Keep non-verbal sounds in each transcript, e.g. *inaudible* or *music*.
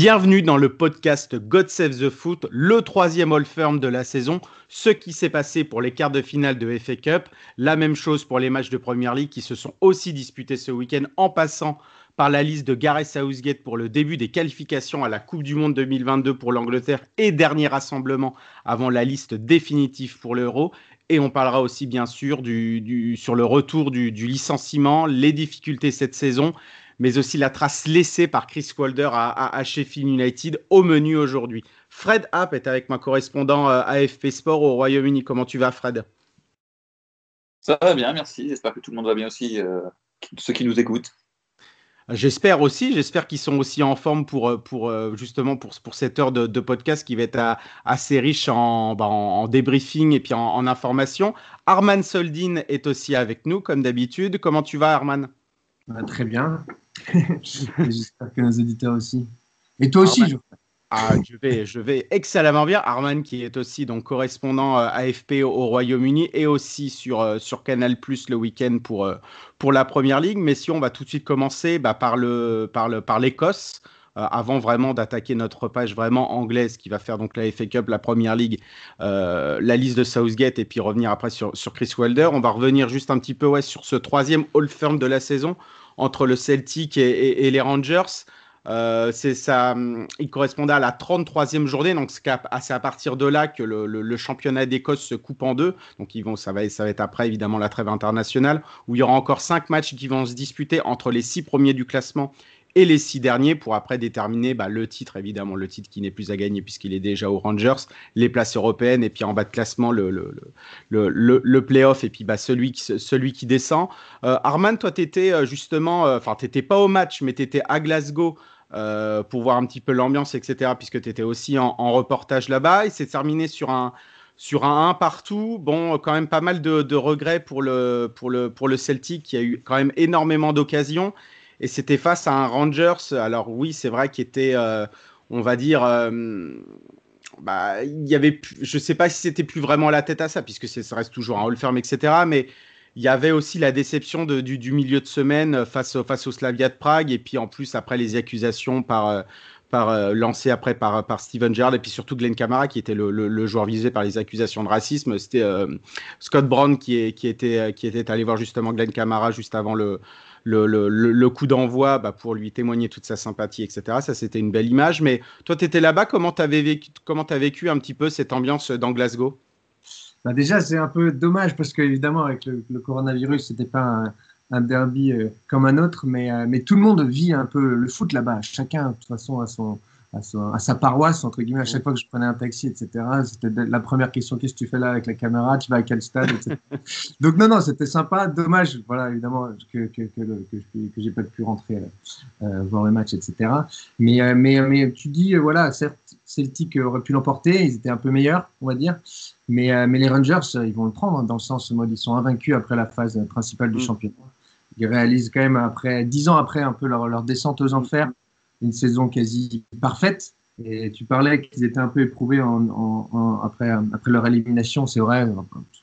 Bienvenue dans le podcast God Save the Foot, le troisième All Firm de la saison. Ce qui s'est passé pour les quarts de finale de FA Cup, la même chose pour les matchs de Premier League qui se sont aussi disputés ce week-end en passant par la liste de Gareth Southgate pour le début des qualifications à la Coupe du Monde 2022 pour l'Angleterre et dernier rassemblement avant la liste définitive pour l'Euro. Et on parlera aussi bien sûr sur le retour du licenciement, les difficultés cette saison mais aussi la trace laissée par Chris Wilder à, Sheffield United au menu aujourd'hui. Fred App est avec ma correspondant euh, AFP Sport au Royaume-Uni. Comment tu vas, Fred? Ça va bien, merci. J'espère que tout le monde va bien aussi, euh, ceux qui nous écoutent. J'espère aussi, j'espère qu'ils sont aussi en forme pour, euh, pour justement pour, pour cette heure de, podcast qui va être assez riche en, bah, en, débriefing et puis en, en information. Arman Soldin est aussi avec nous, comme d'habitude. Comment tu vas, Arman? Très bien. *laughs* J'espère que nos éditeurs aussi. Et toi aussi, ah, je vais, je vais excellemment bien. Arman, qui est aussi donc correspondant euh, AFP au Royaume-Uni et aussi sur, euh, sur Canal Plus le week-end pour, euh, pour la première ligue. Mais si on va tout de suite commencer bah, par l'Écosse. Par le, par avant vraiment d'attaquer notre page vraiment anglaise qui va faire donc la FA Cup, la Première Ligue, la liste de Southgate et puis revenir après sur, sur Chris Wilder. On va revenir juste un petit peu ouais, sur ce troisième All Firm de la saison entre le Celtic et, les Rangers. Euh, c'est ça, il correspondait à la 33e journée, donc c'est à, partir de là que le, championnat d'Écosse se coupe en deux. Donc ils vont, ça, va, ça va être après évidemment la trêve internationale, où il y aura encore cinq matchs qui vont se disputer entre les six premiers du classement et les six derniers pour après déterminer bah, le titre, évidemment, le titre qui n'est plus à gagner puisqu'il est déjà aux Rangers, les places européennes et puis en bas de classement le, le, le, le, le playoff et puis bah, celui, qui, celui qui descend. Euh, Arman, toi, tu étais euh, justement, euh, enfin, tu n'étais pas au match, mais tu étais à Glasgow. pour voir un petit peu l'ambiance, etc., puisque tu étais aussi en, en reportage là-bas. Il s'est terminé sur un, sur un 1 partout. Bon, quand même pas mal de, de, regrets pour le, pour, le, pour le Celtic qui a eu quand même énormément d'occasions et c'était face à un Rangers. Alors oui, c'est vrai qu'il était, euh, on va dire, euh, bah, il y avait, je sais pas si c'était plus vraiment la tête à ça, puisque ça reste toujours un hall ferme, etc. Mais il y avait aussi la déception du, milieu de semaine face, face au Slavia de Prague, et puis en plus après les accusations par euh, par lancé après par, par Steven Gerrard et puis surtout Glenn Camara qui était le, joueur visé par les accusations de racisme. C'était Scott Brown qui, était, qui était allé voir justement Glenn Camara juste avant le, le, coup d'envoi bah, pour lui témoigner toute sa sympathie, etc. Ça, c'était une belle image. Mais toi, tu étais là-bas, comment tu as vécu, as vécu un petit peu cette ambiance dans Glasgow? Bah Déjà, c'est un peu dommage parce qu'évidemment, avec le, coronavirus, c'était pas un, derby euh, comme un autre, mais, euh, mais tout le monde vit un peu le foot là-bas. Chacun, de toute façon, a son, à, sa paroisse, entre guillemets, à chaque fois que je prenais un taxi, etc. C'était la première question qu'est-ce que tu fais là avec la caméra? Tu vas à quel stade etc. *laughs* Donc, non, non, c'était sympa. Dommage, voilà, évidemment, que, que, que, que, j'ai pas pu rentrer euh, voir le match, etc. Mais, euh, mais, mais tu dis, euh, voilà, certes, Celtic aurait pu l'emporter, ils étaient un peu meilleurs, on va dire. Mais, mais les Rangers, ils vont le prendre, hein, dans le sens où ils sont invaincus après la phase principale du mm. championnat. Ils réalisent quand même, après, dix ans après, un peu leur, leur descente aux enfers une saison quasi parfaite. Et tu parlais qu'ils étaient un peu éprouvés en, après, après leur élimination, c'est vrai.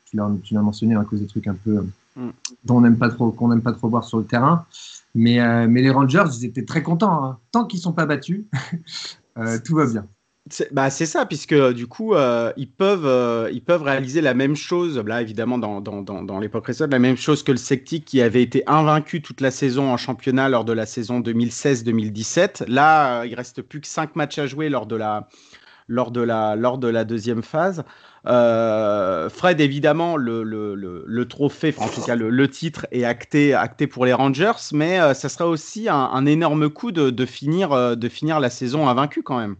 Tu l'as mentionné à cause des trucs un peu mm. dont on n'aime pas trop, qu'on n'aime pas trop voir sur le terrain. Mais, euh, mais les Rangers, ils étaient très contents. Hein. Tant qu'ils sont pas battus, *laughs* euh, tout va bien. C'est bah ça, puisque euh, du coup, euh, ils, peuvent, euh, ils peuvent réaliser la même chose, là évidemment dans, dans, dans, l'époque récente, la même chose que le Celtic qui avait été invaincu toute la saison en championnat lors de la saison 2016-2017. Là, il reste plus que 5 matchs à jouer lors de la, lors de la, lors de la deuxième phase. Fred, évidemment, le, le, le, trophée, en tout cas le, titre est acté, acté pour les Rangers, mais ça serait aussi un, un énorme coup de, de, finir, de finir la saison invaincue quand même.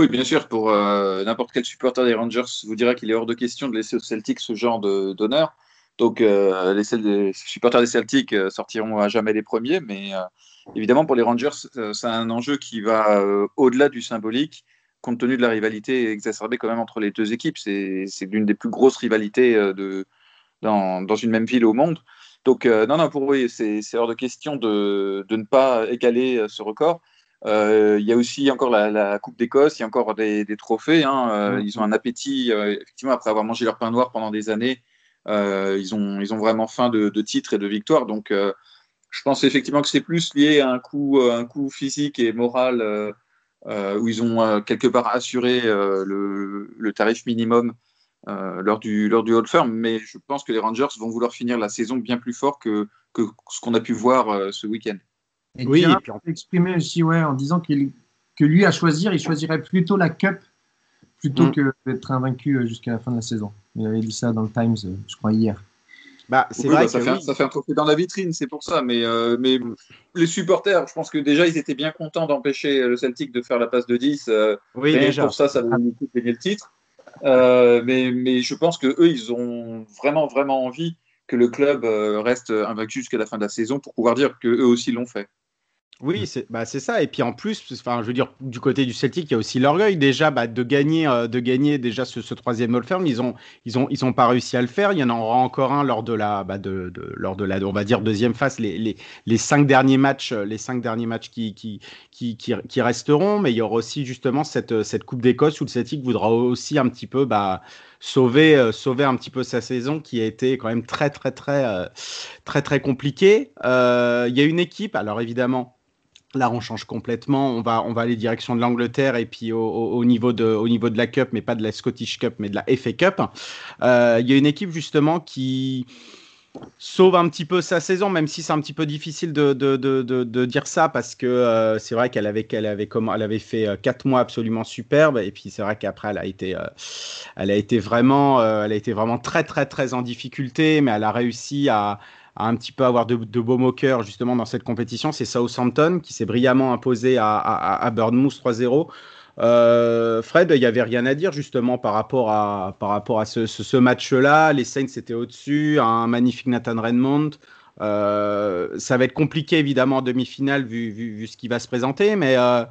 Oui, bien sûr, pour euh, n'importe quel supporter des Rangers vous dira qu'il est hors de question de laisser aux Celtics ce genre d'honneur. Donc, euh, les, supporters des Celtics euh, sortiront à jamais les premiers, mais évidemment, pour les Rangers, c'est un enjeu qui va au-delà du symbolique. compte tenu de la rivalité exacerbée quand même entre les deux équipes. C'est l'une des plus grosses rivalités dans, une même ville au monde. Donc, non, non, pour eux, c'est hors de question de, ne pas égaler ce record. Il y a aussi encore la, Coupe d'Écosse, il y a encore des, des trophées. Hein. Ils ont un appétit, effectivement, après avoir mangé leur pain noir pendant des années. ils, ont, ils ont vraiment faim de, de titres et de victoires. Donc, je pense effectivement que c'est plus lié à un coup, un coup physique et moral euh, euh, où ils ont euh, quelque part assuré le, le, tarif minimum lors, du, lors du Old Firm. Mais je pense que les Rangers vont vouloir finir la saison bien plus fort que, que ce qu'on a pu voir ce week-end. Et oui, et puis on peut exprimer aussi ouais, en disant qu'il que lui à choisir, il choisirait plutôt la Cup plutôt mm. que d'être invaincu jusqu'à la fin de la saison. Il avait dit ça dans le Times, je crois, hier. Bah, c'est vrai bah, ça, fait, ça, fait, un trophée dans la vitrine, c'est pour ça. Mais, euh, mais les supporters, je pense que déjà, ils étaient bien contents d'empêcher le Celtic de faire la passe de 10. Euh, oui, déjà. Pour ça, ça va nous gagner le titre. Euh, mais, mais je pense que eux, ils ont vraiment, vraiment envie que le club reste invaincu jusqu'à la fin de la saison pour pouvoir dire qu'eux aussi l'ont fait. Oui, c'est bah, ça. Et puis en plus, enfin, je veux dire, du côté du Celtic, il y a aussi l'orgueil déjà bah, de gagner, euh, de gagner déjà ce, troisième All Firm. Ils ont, ils ont, ils ont pas réussi à le faire. Il y en aura encore un lors de la, bah, de, lors de la, on va dire deuxième phase. Les, les, les, cinq derniers matchs, les cinq derniers matchs qui, qui, qui, qui, resteront. Mais il y aura aussi justement cette, cette Coupe d'Écosse où le Celtic voudra aussi un petit peu, bah, sauver, euh, sauver un petit peu sa saison qui a été quand même très, très, très, euh, très, très, compliquée. Il y a une équipe, alors évidemment Là, on change complètement. On va, on va aller direction de l'Angleterre et puis au, niveau de, au niveau de la Cup, mais pas de la Scottish Cup, mais de la FA Cup. Euh, il y a une équipe justement qui sauve un petit peu sa saison, même si c'est un petit peu difficile de, de, de, de dire ça parce que euh, c'est vrai qu'elle avait, avait, elle avait fait euh, quatre mois absolument superbes et puis c'est vrai qu'après elle a été, elle vraiment, elle a été vraiment très très très en difficulté, mais elle a réussi à un petit peu avoir de, beaux moqueurs justement dans cette compétition, c'est Southampton qui s'est brillamment imposé à, à, à 3-0. Euh, Fred, il n'y avait rien à dire justement par rapport à, par rapport à ce, match-là. Les Saints étaient au-dessus, un magnifique Nathan Redmond. Euh, ça va être compliqué évidemment en demi-finale vu, vu, ce qui va se présenter, mais euh,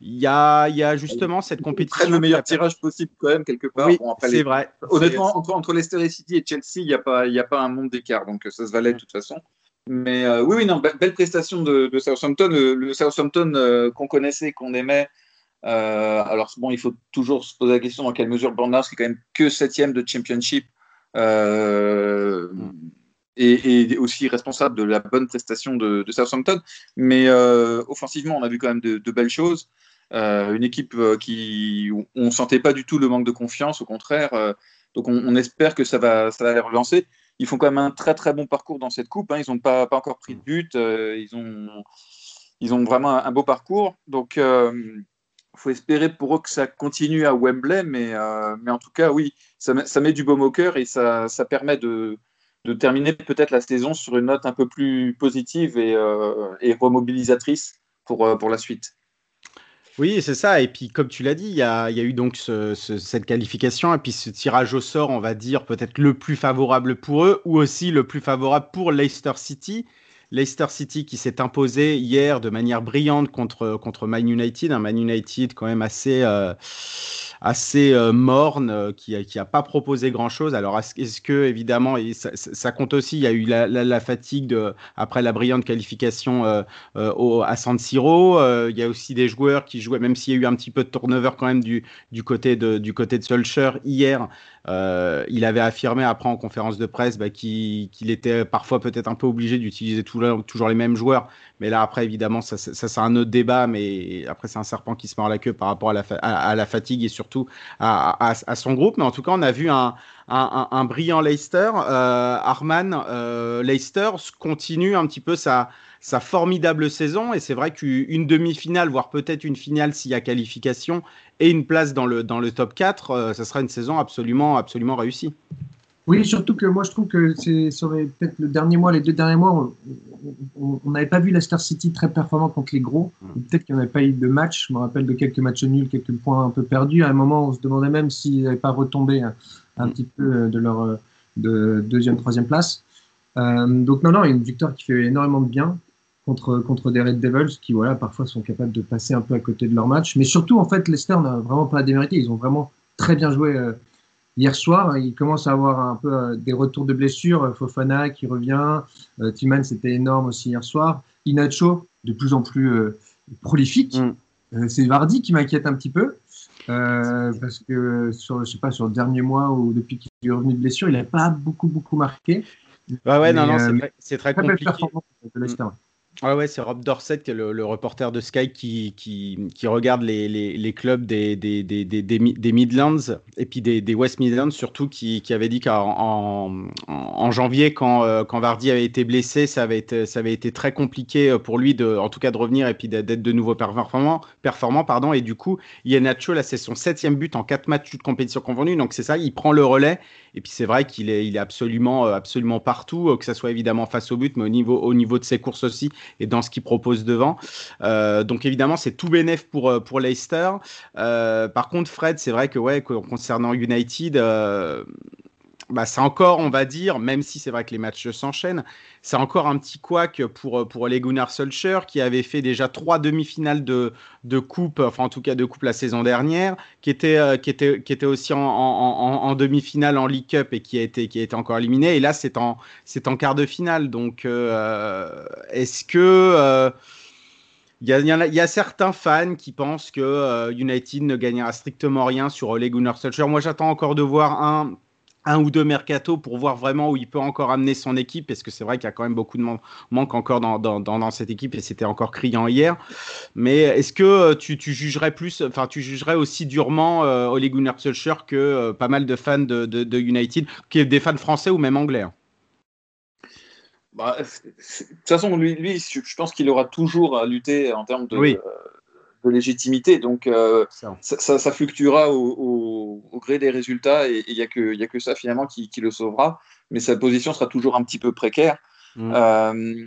il y a, y a, justement cette compétition. le meilleur tirage possible quand même quelque part. Oui, c'est vrai. Honnêtement, entre, entre Leicester City et Chelsea, il n'y a, pas, y a pas un monde d'écart, donc ça se valait de toute façon. Mais euh, oui, oui, non, belle prestation de, de Southampton. Le, Southampton euh, qu'on connaissait, qu'on aimait. Euh, alors bon, il faut toujours se poser la question dans quelle mesure Bernard, qui est quand même que septième de Championship, mm. Et, aussi responsable de la bonne prestation de, Southampton. Mais offensivement, on a vu quand même de, belles choses. Euh, une équipe euh, qui on sentait pas du tout le manque de confiance, au contraire. Euh, donc on, espère que ça va, ça va les relancer. Ils font quand même un très très bon parcours dans cette coupe. Hein. Ils n'ont pas, encore pris de but. ils ont ils ont vraiment un, beau parcours. Donc il faut espérer pour eux que ça continue à Wembley, mais, mais en tout cas, oui, ça, met, ça met du baume au cœur et ça, ça permet de, de terminer peut-être la saison sur une note un peu plus positive et, et remobilisatrice pour, pour la suite. Oui, c'est ça. Et puis, comme tu l'as dit, il y a, eu donc cette qualification et puis ce tirage au sort, on va dire, peut-être le plus favorable pour eux ou aussi le plus favorable pour Leicester City. Leicester City qui s'est imposé hier de manière brillante contre, contre Man United, un Man United quand même assez, euh, assez euh, morne, euh, qui n'a pas proposé grand-chose. Alors, est-ce que, évidemment, ça, compte aussi, il y a eu la, fatigue après la brillante qualification au, à San Siro. il y a aussi des joueurs qui jouaient, même s'il y a eu un petit peu de turnover quand même du, du, côté, de, du côté de hier. Il avait affirmé après en conférence de presse bah, qu'il était parfois peut-être un peu obligé d'utiliser toujours, les mêmes joueurs mais là, après, évidemment, ça, c'est un autre débat. Mais après, c'est un serpent qui se mord la queue par rapport à la, fatigue et surtout à, son groupe. Mais en tout cas, on a vu un, brillant Leicester. Euh, Arman, euh, Leicester continue un petit peu sa formidable saison. Et c'est vrai qu'une demi-finale, voire peut-être une finale s'il y a qualification, et une place dans le, dans le top 4, euh, ça sera une saison absolument, absolument réussie. Oui, surtout que moi je trouve que c'est peut-être le dernier mois, les deux derniers mois, on n'avait pas vu Leicester City très performant contre les gros. Mm. Peut-être qu'il n'y avait pas eu de match. Je me rappelle de quelques matchs nuls, quelques points un peu perdus. À un moment, on se demandait même s'ils n'avaient pas retombé un, petit peu de leur de deuxième, troisième place. Euh, donc non, non, une victoire qui fait énormément de bien. Contre, contre des Red Devils qui, voilà, parfois sont capables de passer un peu à côté de leur match. Mais surtout, en fait, Leicester n'a vraiment pas à démériter. Ils ont vraiment très bien joué euh, hier soir. Ils commencent à avoir un peu euh, des retours de blessures. Fofana qui revient. Euh, Timan, c'était énorme aussi hier soir. Inacho, de plus en plus euh, prolifique. Mm. C'est Vardy qui m'inquiète un petit peu. parce que sur, je sais pas, sur le dernier mois ou depuis qu'il est revenu de blessure, il n'a pas beaucoup, beaucoup marqué. Ouais, ouais, non, Mais, non, euh, c'est très, très compliqué. performance de Leicester. Ouais, c'est Rob Dorset, le, le reporter de Sky, qui, qui, qui regarde les, les, les clubs des, des, des, des, des Mi- des Midlands et puis des, West Midlands, surtout, qui, qui avait dit qu'en en, janvier, quand, euh, quand Vardy avait été blessé, ça avait été, ça avait été très compliqué euh, pour lui, de, en tout cas, de revenir et puis d'être de nouveau performant. performant pardon, et du coup, Iheanacho, là, c'est son septième but en quatre matchs de compétition convenue. Donc, c'est ça, il prend le relais. Et puis, c'est vrai qu'il est, il est absolument, euh, absolument partout, euh, que ça soit évidemment face au but, mais au niveau, au niveau de ses courses aussi et dans ce qu'il propose devant. Euh, donc évidemment, c'est tout bénef pour, pour Leicester. Par contre, Fred, c'est vrai que ouais, concernant United, bah, c'est encore, on va dire, même si c'est vrai que les matchs s'enchaînent, c'est encore un petit couac pour, pour les Gunnar Solskjaer qui avait fait déjà trois demi-finales de, de coupe, enfin en tout cas de coupe la saison dernière, qui était, euh, qui était, qui était aussi en, en, demi-finale en League Cup et qui a été, qui a été encore éliminé. Et là, c'est en, c'est en quart de finale. Donc, euh, est-ce que. euh, il y, y y a certains fans qui pensent que United ne gagnera strictement rien sur Ole Gunnar Solskjaer. Moi, j'attends encore de voir un, un ou deux mercato pour voir vraiment où il peut encore amener son équipe, parce que c'est vrai qu'il y a quand même beaucoup de man- manque encore dans, dans, dans, dans cette équipe, et c'était encore criant hier. Mais est-ce que euh, tu, tu jugerais plus, enfin, tu jugerais aussi durement euh, Ole Gunnar Solskjaer que euh, pas mal de fans de, de, de United, qui est des fans français ou même anglais hein? Bah, de toute façon, lui, lui je je pense qu'il aura toujours à lutter en termes de, Oui. euh, de légitimité. Donc, euh, Ça. ça, ça- ça fluctuera au, au- au gré des résultats et il n'y a, que- a ça finalement qui, qui le sauvera. Mais sa position sera toujours un petit peu précaire. Mm. Euh,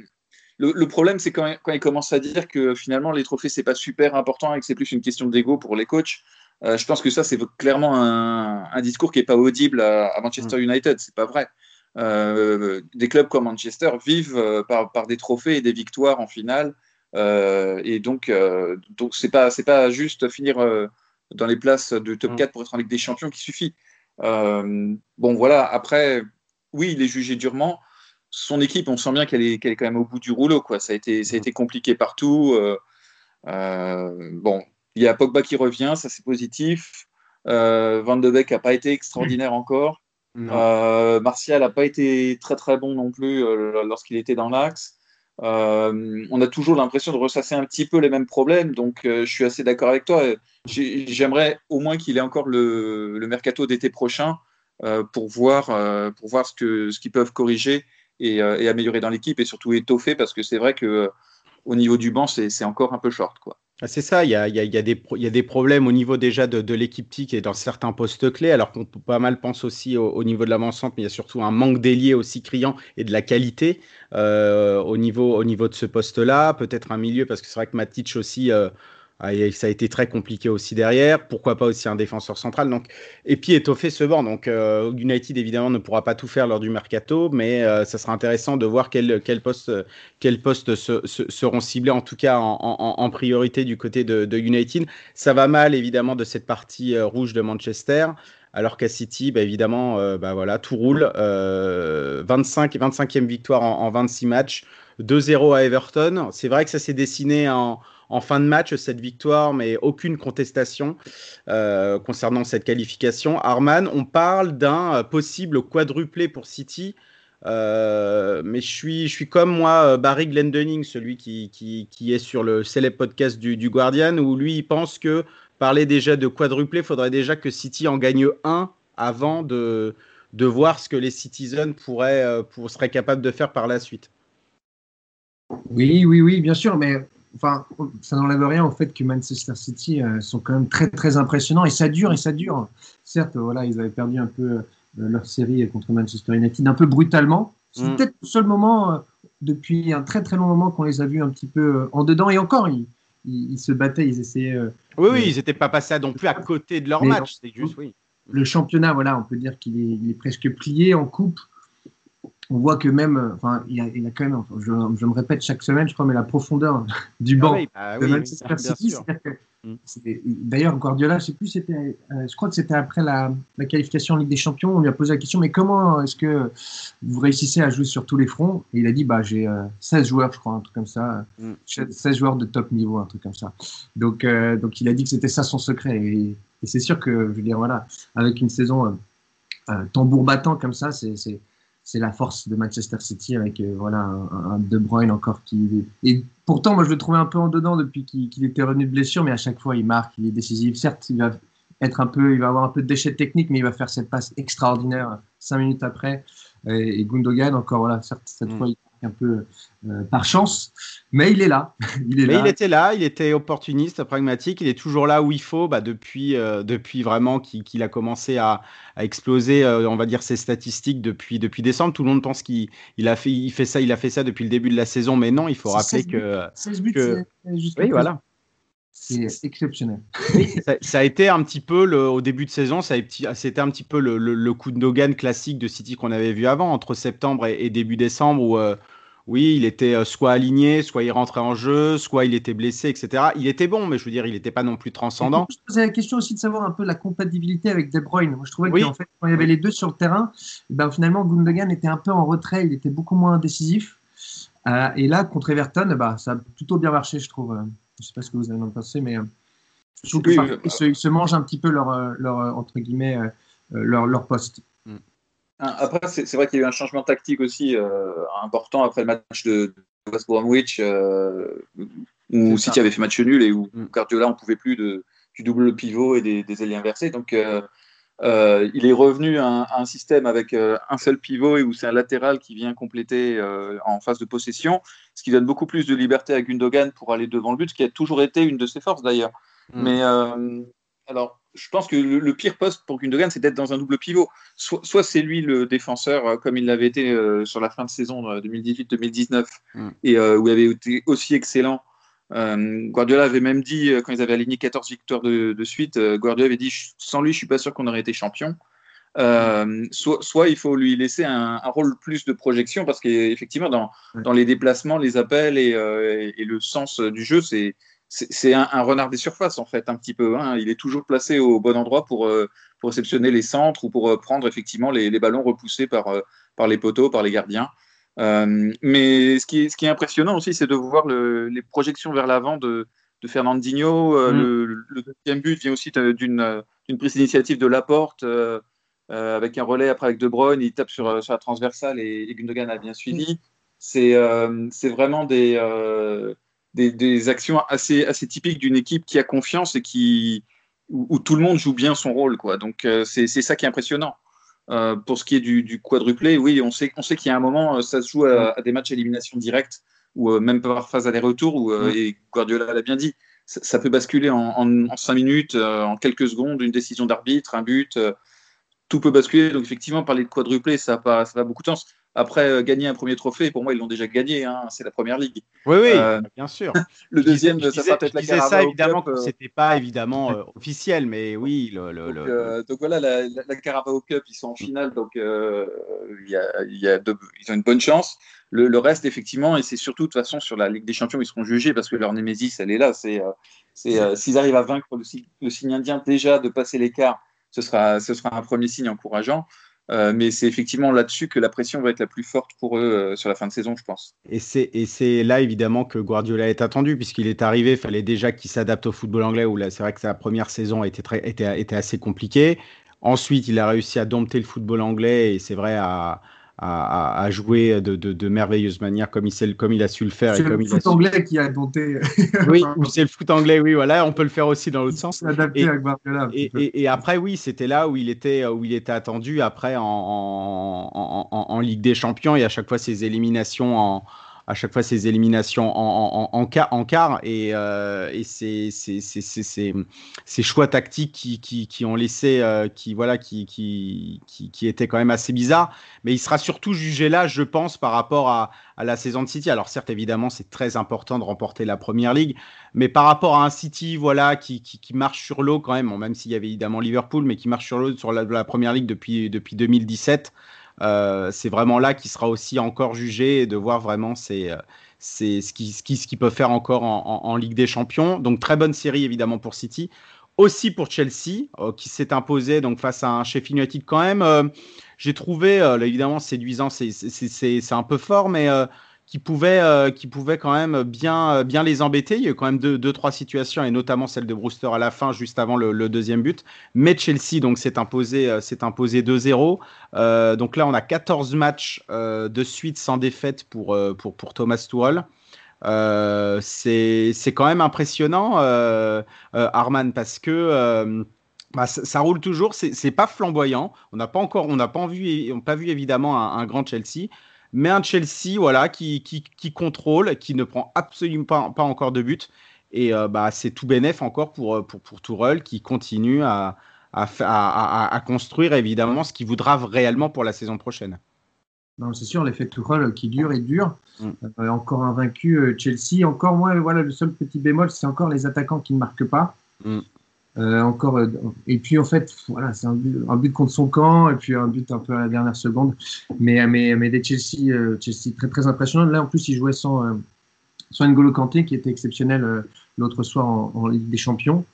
le, le problème, c'est quand, quand il commence à dire que finalement les trophées, c'est pas super important et que c'est plus une question d'ego pour les coachs. Euh, je pense que ça, c'est clairement un, un discours qui n'est pas audible à, à Manchester United. C'est pas vrai. Des clubs comme Manchester vivent par, par des trophées et des victoires en finale. Euh, et donc, euh, donc c'est pas c'est pas juste finir euh, dans les places de top Mm. 4 pour être en Ligue des Champions qui suffit. Bon, voilà. Après, oui, il est jugé durement. Son équipe, on sent bien qu'elle est, qu'elle est quand même au bout du rouleau. Quoi. Ça, a été, ça a été compliqué partout. Euh, euh, bon, il y a Pogba qui revient, ça c'est positif. Euh, Van de Beek n'a pas été extraordinaire encore. Non. Euh, Martial n'a pas été très très bon non plus lorsqu'il était dans l'axe. Euh, on a toujours l'impression de ressasser un petit peu les mêmes problèmes, donc euh, je suis assez d'accord avec toi. J'ai- J'aimerais au moins qu'il ait encore le, mercato d'été prochain euh, pour voir, pour voir ce que ce qu'ils peuvent corriger et, améliorer dans l'équipe et surtout étoffer parce que c'est vrai que euh, au niveau du banc c'est encore un peu short quoi. Ah, C'est ça, il y a, des problèmes au niveau déjà de, l'équipe TIC et dans certains postes clés, alors qu'on peut pas mal pense aussi au, au niveau de l'avant-centre, mais il y a surtout un manque d'ailier aussi criant et de la qualité euh, au, niveau, au niveau de ce poste-là. Peut-être un milieu, parce que c'est vrai que Matic aussi, euh, a- ça a été très compliqué aussi derrière. Pourquoi pas aussi un défenseur central. Donc, et puis étoffer ce banc. Donc, euh, United évidemment ne pourra pas tout faire lors du mercato, mais euh, ça sera intéressant de voir quel, quel poste quels postes se- se- seront ciblés, en tout cas en, priorité du côté de, United. Ça va mal, évidemment, de cette partie euh, rouge de Manchester. Alors qu'à City, bah, évidemment, bah, voilà, tout roule. Euh, 25 et 25e victoire en, en 26 matchs. 2-0 à Everton. C'est vrai que ça s'est dessiné en, en fin de match, cette victoire, mais aucune contestation euh, concernant cette qualification. Arman, on parle d'un euh, possible quadruplé pour City. Euh, mais je suis, je suis comme moi, Barry Glendenning, celui qui, qui, est sur le célèbre podcast du, du Guardian, où lui, il pense que parler déjà de quadruplé, faudrait déjà que City en gagne un avant de, de voir ce que les Citizens pourraient, pour, seraient capables de faire par la suite. Oui, oui, oui, bien sûr, mais enfin, ça n'enlève rien au fait que Manchester City euh, sont quand même très, très impressionnants et ça dure et ça dure. Certes, voilà, ils avaient perdu un peu euh, leur série contre Manchester United, un peu brutalement. C'est Mm. peut-être le seul moment euh, depuis un très, très long moment qu'on les a vus un petit peu en dedans et encore, ils, ils, ils se battaient, ils essayaient. Oui, oui, ils n'étaient pas passés non plus à côté de leur match. C'est juste, oui. le championnat, voilà, on peut dire qu'il est, il est presque plié en coupe. On voit que même, enfin, il y y a quand même, enfin, je, je me répète chaque semaine, je crois, mais la profondeur *laughs* du banc Ah oui, bah de oui, Manchester City, Mm. D'ailleurs, Guardiola, je sais plus, c'était, euh, je crois que c'était après la, la qualification en Ligue des Champions, on lui a posé la question, mais comment est-ce que vous réussissez à jouer sur tous les fronts? Et il a dit, bah, j'ai euh, 16 joueurs, je crois, un truc comme ça, Mm. 16 joueurs de top niveau, un truc comme ça. Donc, euh, donc il a dit que c'était ça son secret. Et, et c'est sûr que, je veux dire, voilà, avec une saison euh, euh, tambour battant comme ça, c'est c'est- la force de Manchester City avec euh, voilà un, un De Bruyne encore qui et pourtant moi je le trouvais un peu en dedans depuis qu'il était revenu de blessure mais à chaque fois il marque il est décisif certes il va être un peu il va avoir un peu de déchets techniques mais il va faire cette passe extraordinaire cinq minutes après et, et Gundogan encore voilà certes cette Mm. fois il un peu euh, par chance mais il est là *laughs* il est Mais là il était là, il était opportuniste, pragmatique, il est toujours là où il faut bah, depuis, euh, depuis vraiment qu'il a commencé à, à exploser, euh, on va dire, ses statistiques depuis, depuis décembre. Tout le monde pense qu'il il a, fait, il fait ça, il a fait ça depuis le début de la saison, mais non, il faut rappeler 16 buts. que. 16 buts que- Oui, voilà. C'est exceptionnel *laughs* ça, ça a été un petit peu, le, au début de saison, ça a été- c'était un petit peu le, le, le coup de Dogan classique de City qu'on avait vu avant, entre septembre et, et début décembre, où euh, oui, il était euh, soit aligné, soit il rentrait en jeu, soit il était blessé, etc. Il était bon, mais je veux dire, il n'était pas non plus transcendant. Je posais la question aussi de savoir un peu la compatibilité avec De Bruyne. Moi, je trouvais Oui. qu'en fait, quand il y avait les deux sur le terrain, eh ben, finalement, Gundogan était un peu en retrait, il était beaucoup moins décisif. Euh, et là, contre Everton, bah, ça a plutôt bien marché, je trouve. Euh, Je ne sais pas ce que vous avez en pensé, mais euh, je trouve Oui, oui. ils, se, mangent un petit peu leur, euh, leur euh, entre guillemets, euh, euh, leur, leur poste. Ah, Après, c'est vrai qu'il y a eu un changement tactique aussi euh, important après le match de, de West Bromwich, euh, où. City avait fait match nul et où Mm. Guardiola, on pouvait plus de, du double pivot et des, des ailiers inversés. Donc, euh, euh, il est revenu à un, à un système avec euh, un seul pivot et où c'est un latéral qui vient compléter euh, en phase de possession, ce qui donne beaucoup plus de liberté à Gundogan pour aller devant le but, ce qui a toujours été une de ses forces d'ailleurs. Mm. Mais alors, je pense que le, le pire poste pour Gundogan, c'est d'être dans un double pivot. Soit, soit c'est lui le défenseur, comme il l'avait été sur la fin de saison euh, 2018-2019, Mm. et où il avait été aussi excellent. Euh, Guardiola avait même dit, euh, quand ils avaient aligné 14 victoires de, de suite, euh, Guardiola avait dit sans lui, je suis pas sûr qu'on aurait été champion. Euh, soit, soit il faut lui laisser un, un rôle plus de projection parce qu'effectivement, dans, dans les déplacements, les appels et, et- et le sens du jeu, c'est un, un renard des surfaces en fait, un petit peu. hein. Il est toujours placé au bon endroit pour, pour réceptionner les centres ou pour prendre effectivement les, les ballons repoussés par, par les poteaux, par les gardiens. Euh, mais ce qui, est, ce qui est impressionnant aussi, c'est de voir le- les projections vers l'avant de, de Fernandinho. Euh, Mm. le, le deuxième but vient aussi d'une prise d'initiative de Laporte. euh, avec un relais après avec De Bruyne, il tape sur, sur la transversale et, et Gundogan a bien suivi. C'est euh, c'est vraiment des, des, des actions assez, assez typiques d'une équipe qui a confiance et qui, où, où tout le monde joue bien son rôle. Quoi. Donc c'est ça qui est impressionnant. Euh, pour ce qui est du, du quadruplé, oui, on sait, on sait qu'il y a un moment, euh, ça se joue à, à des matchs à élimination directe ou euh, même par phase aller-retour, où, euh, et Guardiola l'a bien dit, ça, ça peut basculer en, en, en cinq minutes, en quelques secondes, une décision d'arbitre, un but, tout peut basculer. Donc effectivement, parler de quadruplé, ça n'a pas, ça a pas beaucoup de sens. Après, euh, gagner un premier trophée, pour moi, ils l'ont déjà gagné, hein, c'est la première ligue. Oui, oui, Euh, bien sûr. *laughs* Le disais- deuxième, ça sera peut-être la disais ça Carabao évidemment Cup, que euh, c'était pas évidemment *laughs* euh, officiel, mais oui, le, le- Donc, le- donc voilà, la, la, Carabao Cup, ils sont en finale, donc il y a, il y a de- ils ont une bonne chance. Le, le reste, effectivement, et c'est surtout de toute façon sur la Ligue des Champions, ils seront jugés parce que leur némésis, elle est là. C'est, euh, c'est, euh, s'ils arrivent à vaincre le signe indien déjà de passer l'écart, ce sera, ce sera un premier signe encourageant. Euh, mais c'est effectivement là-dessus que la pression va être la plus forte pour eux euh, sur la fin de saison, je pense. Et c'est, là évidemment que Guardiola est attendu, puisqu'il est arrivé, il fallait déjà qu'il s'adapte au football anglais, où c'est vrai que sa première saison était, très, était, était assez compliquée. Ensuite, il a réussi à dompter le football anglais, et c'est vrai, à, à, à jouer de, de, de merveilleuse manière, comme il, sait, comme il a su le faire. C'est le foot anglais qui a dompté. *laughs* Oui, ou c'est le foot anglais, oui, voilà, on peut le faire aussi dans l'autre sens. adapté Et- à Guardiola. Et, et- et après, oui, c'était là où il était, où il était attendu après en, en, en- en- en Ligue des Champions et à chaque fois ses éliminations en, à chaque fois ses éliminations en, en, en, quart, et, euh, et ces, ces, ces, ces- ces- ces choix tactiques qui, qui, qui ont laissé, euh, qui, voilà, qui, qui, qui, étaient quand même assez bizarres. Mais il sera surtout jugé là, je pense, par rapport à, à la saison de City. Alors certes, évidemment, c'est très important de remporter la Première Ligue, mais par rapport à un City, voilà, qui, qui, marche sur l'eau quand même, même s'il y avait évidemment Liverpool, mais qui marche sur l'eau sur la, la Première Ligue depuis, depuis 2017. C'est vraiment là qu'il sera aussi encore jugé et de voir vraiment c'est c'est ce qu'il qui, qui peut faire encore en, Ligue des Champions. Donc très bonne série évidemment pour City, aussi pour Chelsea qui s'est imposé donc face à un Sheffield United quand même. J'ai trouvé évidemment séduisant, c'est un peu fort, mais qui pouvait, euh, qui pouvait quand même bien, euh, bien les embêter. Il y a eu quand même deux, deux, trois situations, et notamment celle de Brewster à la fin, juste avant le, deuxième but. Mais Chelsea donc s'est imposé, euh, imposé 2-0. donc là, on a 14 matchs de suite sans défaite pour, pour, Thomas Tuchel. c'est quand même impressionnant, Arman, parce que bah, ça, roule toujours. C'est pas flamboyant. On n'a pas encore, on n'a pas vu, on pas vu évidemment un grand Chelsea mais un Chelsea voilà, qui, qui, qui, contrôle, qui ne prend absolument pas, pas encore de but. Et euh, bah, c'est tout bénef encore pour, euh, pour, pour Tourelle qui continue à, à, à, à, construire évidemment ce qu'il voudra réellement pour la saison prochaine. Non, c'est sûr, l'effet Tourelle qui dure et dure. Mm. Euh, encore invaincu Chelsea. Encore moins, voilà, le seul petit bémol, c'est encore les attaquants qui ne marquent pas. Mm. Euh, encore, euh, et puis en fait, voilà, c'est un but, contre son camp, et puis un but un peu à la dernière seconde. Mais, mais, mais des Chelsea, euh, Chelsea très, très impressionnant. Là, en plus, il jouait sans, sans N'Golo Kanté, qui était exceptionnel l'autre soir en, Ligue des Champions.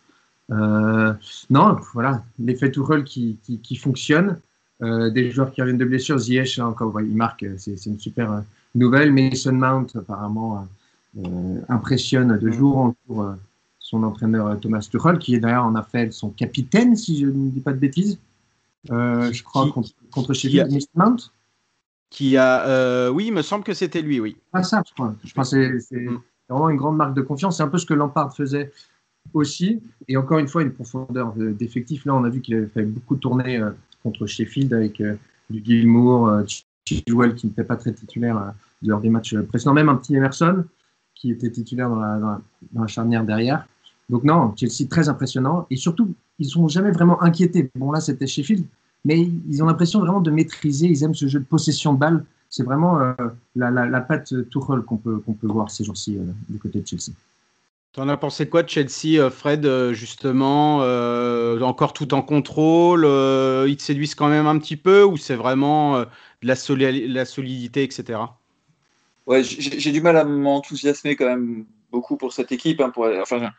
non, voilà, l'effet Tourelle qui, qui, fonctionne. des joueurs qui reviennent de blessures. Ziyech, encore, il marque, c'est une super nouvelle. Mason Mount, apparemment, impressionne de jour en jour son entraîneur euh, Thomas Tuchel, qui est d'ailleurs en a fait son capitaine, si je ne dis pas de bêtises. Euh, je crois contre, contre Mount. Qui a, euh, oui, il me semble que c'était lui, oui. Ah ça, je crois. Je pense que c'est mm. vraiment une grande marque de confiance. C'est un peu ce que Lampard faisait aussi. Et encore une fois, une profondeur d'effectif. Là, on a vu qu'il avait fait beaucoup de tournées contre Sheffield avec du Gilmour, Chilwell qui n'était pas très titulaire lors des matchs précédents, même un petit Emerson qui était titulaire dans la, dans la charnière derrière. Donc non, Chelsea très impressionnant et surtout ils sont jamais vraiment inquiétés. Bon là c'était Sheffield, mais ils ont l'impression vraiment de maîtriser. Ils aiment ce jeu de possession de balle. C'est vraiment euh, la, la, la, patte Tuchel qu'on peut qu'on peut voir ces jours-ci euh, du côté de Chelsea. T'en as pensé quoi de Chelsea, euh, Fred, justement Encore tout en contrôle Ils te séduisent quand même un petit peu ou c'est vraiment de la, la, solidité, etc. Ouais, j'ai du mal à m'enthousiasmer quand même beaucoup pour cette équipe. Hein, pour, enfin,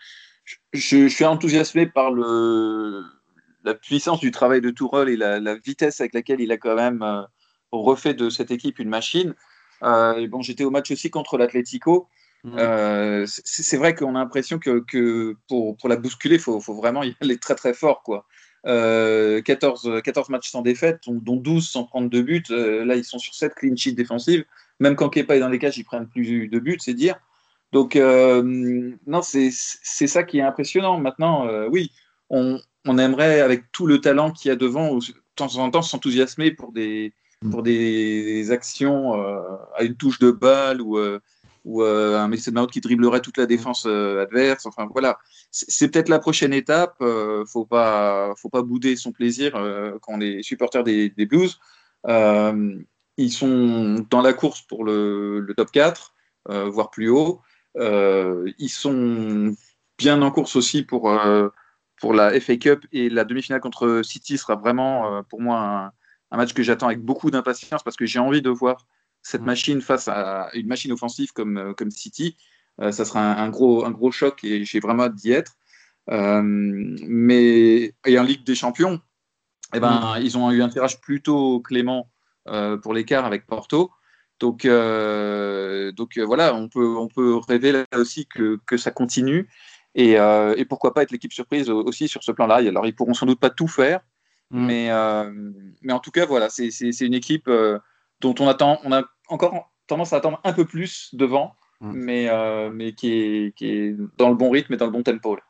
je, suis enthousiasmé par le, la puissance du travail de Tourelle et la, vitesse avec laquelle il a quand même euh, refait de cette équipe une machine. Euh, bon, j'étais au match aussi contre l'Atlético. Mmh. Euh, c'est vrai qu'on a l'impression que, que, pour, pour la bousculer, il faut, faut, vraiment y *laughs* aller très très fort. Quoi. 14, 14 matchs sans défaite, dont 12 sans prendre de buts. là, ils sont sur 7 clean sheets défensives. Même quand Kepa est dans les cages, ils prennent plus de buts, c'est dire. Donc, euh, non, c'est ça qui est impressionnant. Maintenant, euh, oui, on, aimerait, avec tout le talent qu'il y a devant, de temps en temps s'enthousiasmer pour des, pour des actions euh, à une touche de balle ou, ou un Mason Mount qui dribblerait toute la défense adverse. Enfin, voilà. C'est peut-être la prochaine étape. faut pas, faut pas bouder son plaisir quand on est supporter des, des Blues. ils sont dans la course pour le, le top 4, voire plus haut. Euh, ils sont bien en course aussi pour, euh, pour la FA Cup et la demi-finale contre City sera vraiment euh, pour moi un, match que j'attends avec beaucoup d'impatience parce que j'ai envie de voir cette machine face à une machine offensive comme, comme City. ça sera un, gros, un gros choc et j'ai vraiment hâte d'y être. mais et en Ligue des Champions, eh ben, mm. ils ont eu un tirage plutôt clément pour l'écart avec Porto. Donc, euh, donc euh, voilà, on peut, on peut rêver là aussi que, que ça continue. Et, euh, et, pourquoi pas être l'équipe surprise aussi sur ce plan-là. Alors, ils pourront sans doute pas tout faire, mm. mais, mais en tout cas, voilà, c'est une équipe dont on, attend, on a encore tendance à attendre un peu plus devant, mm. mais, mais qui, est, qui est dans le bon rythme et dans le bon tempo. Là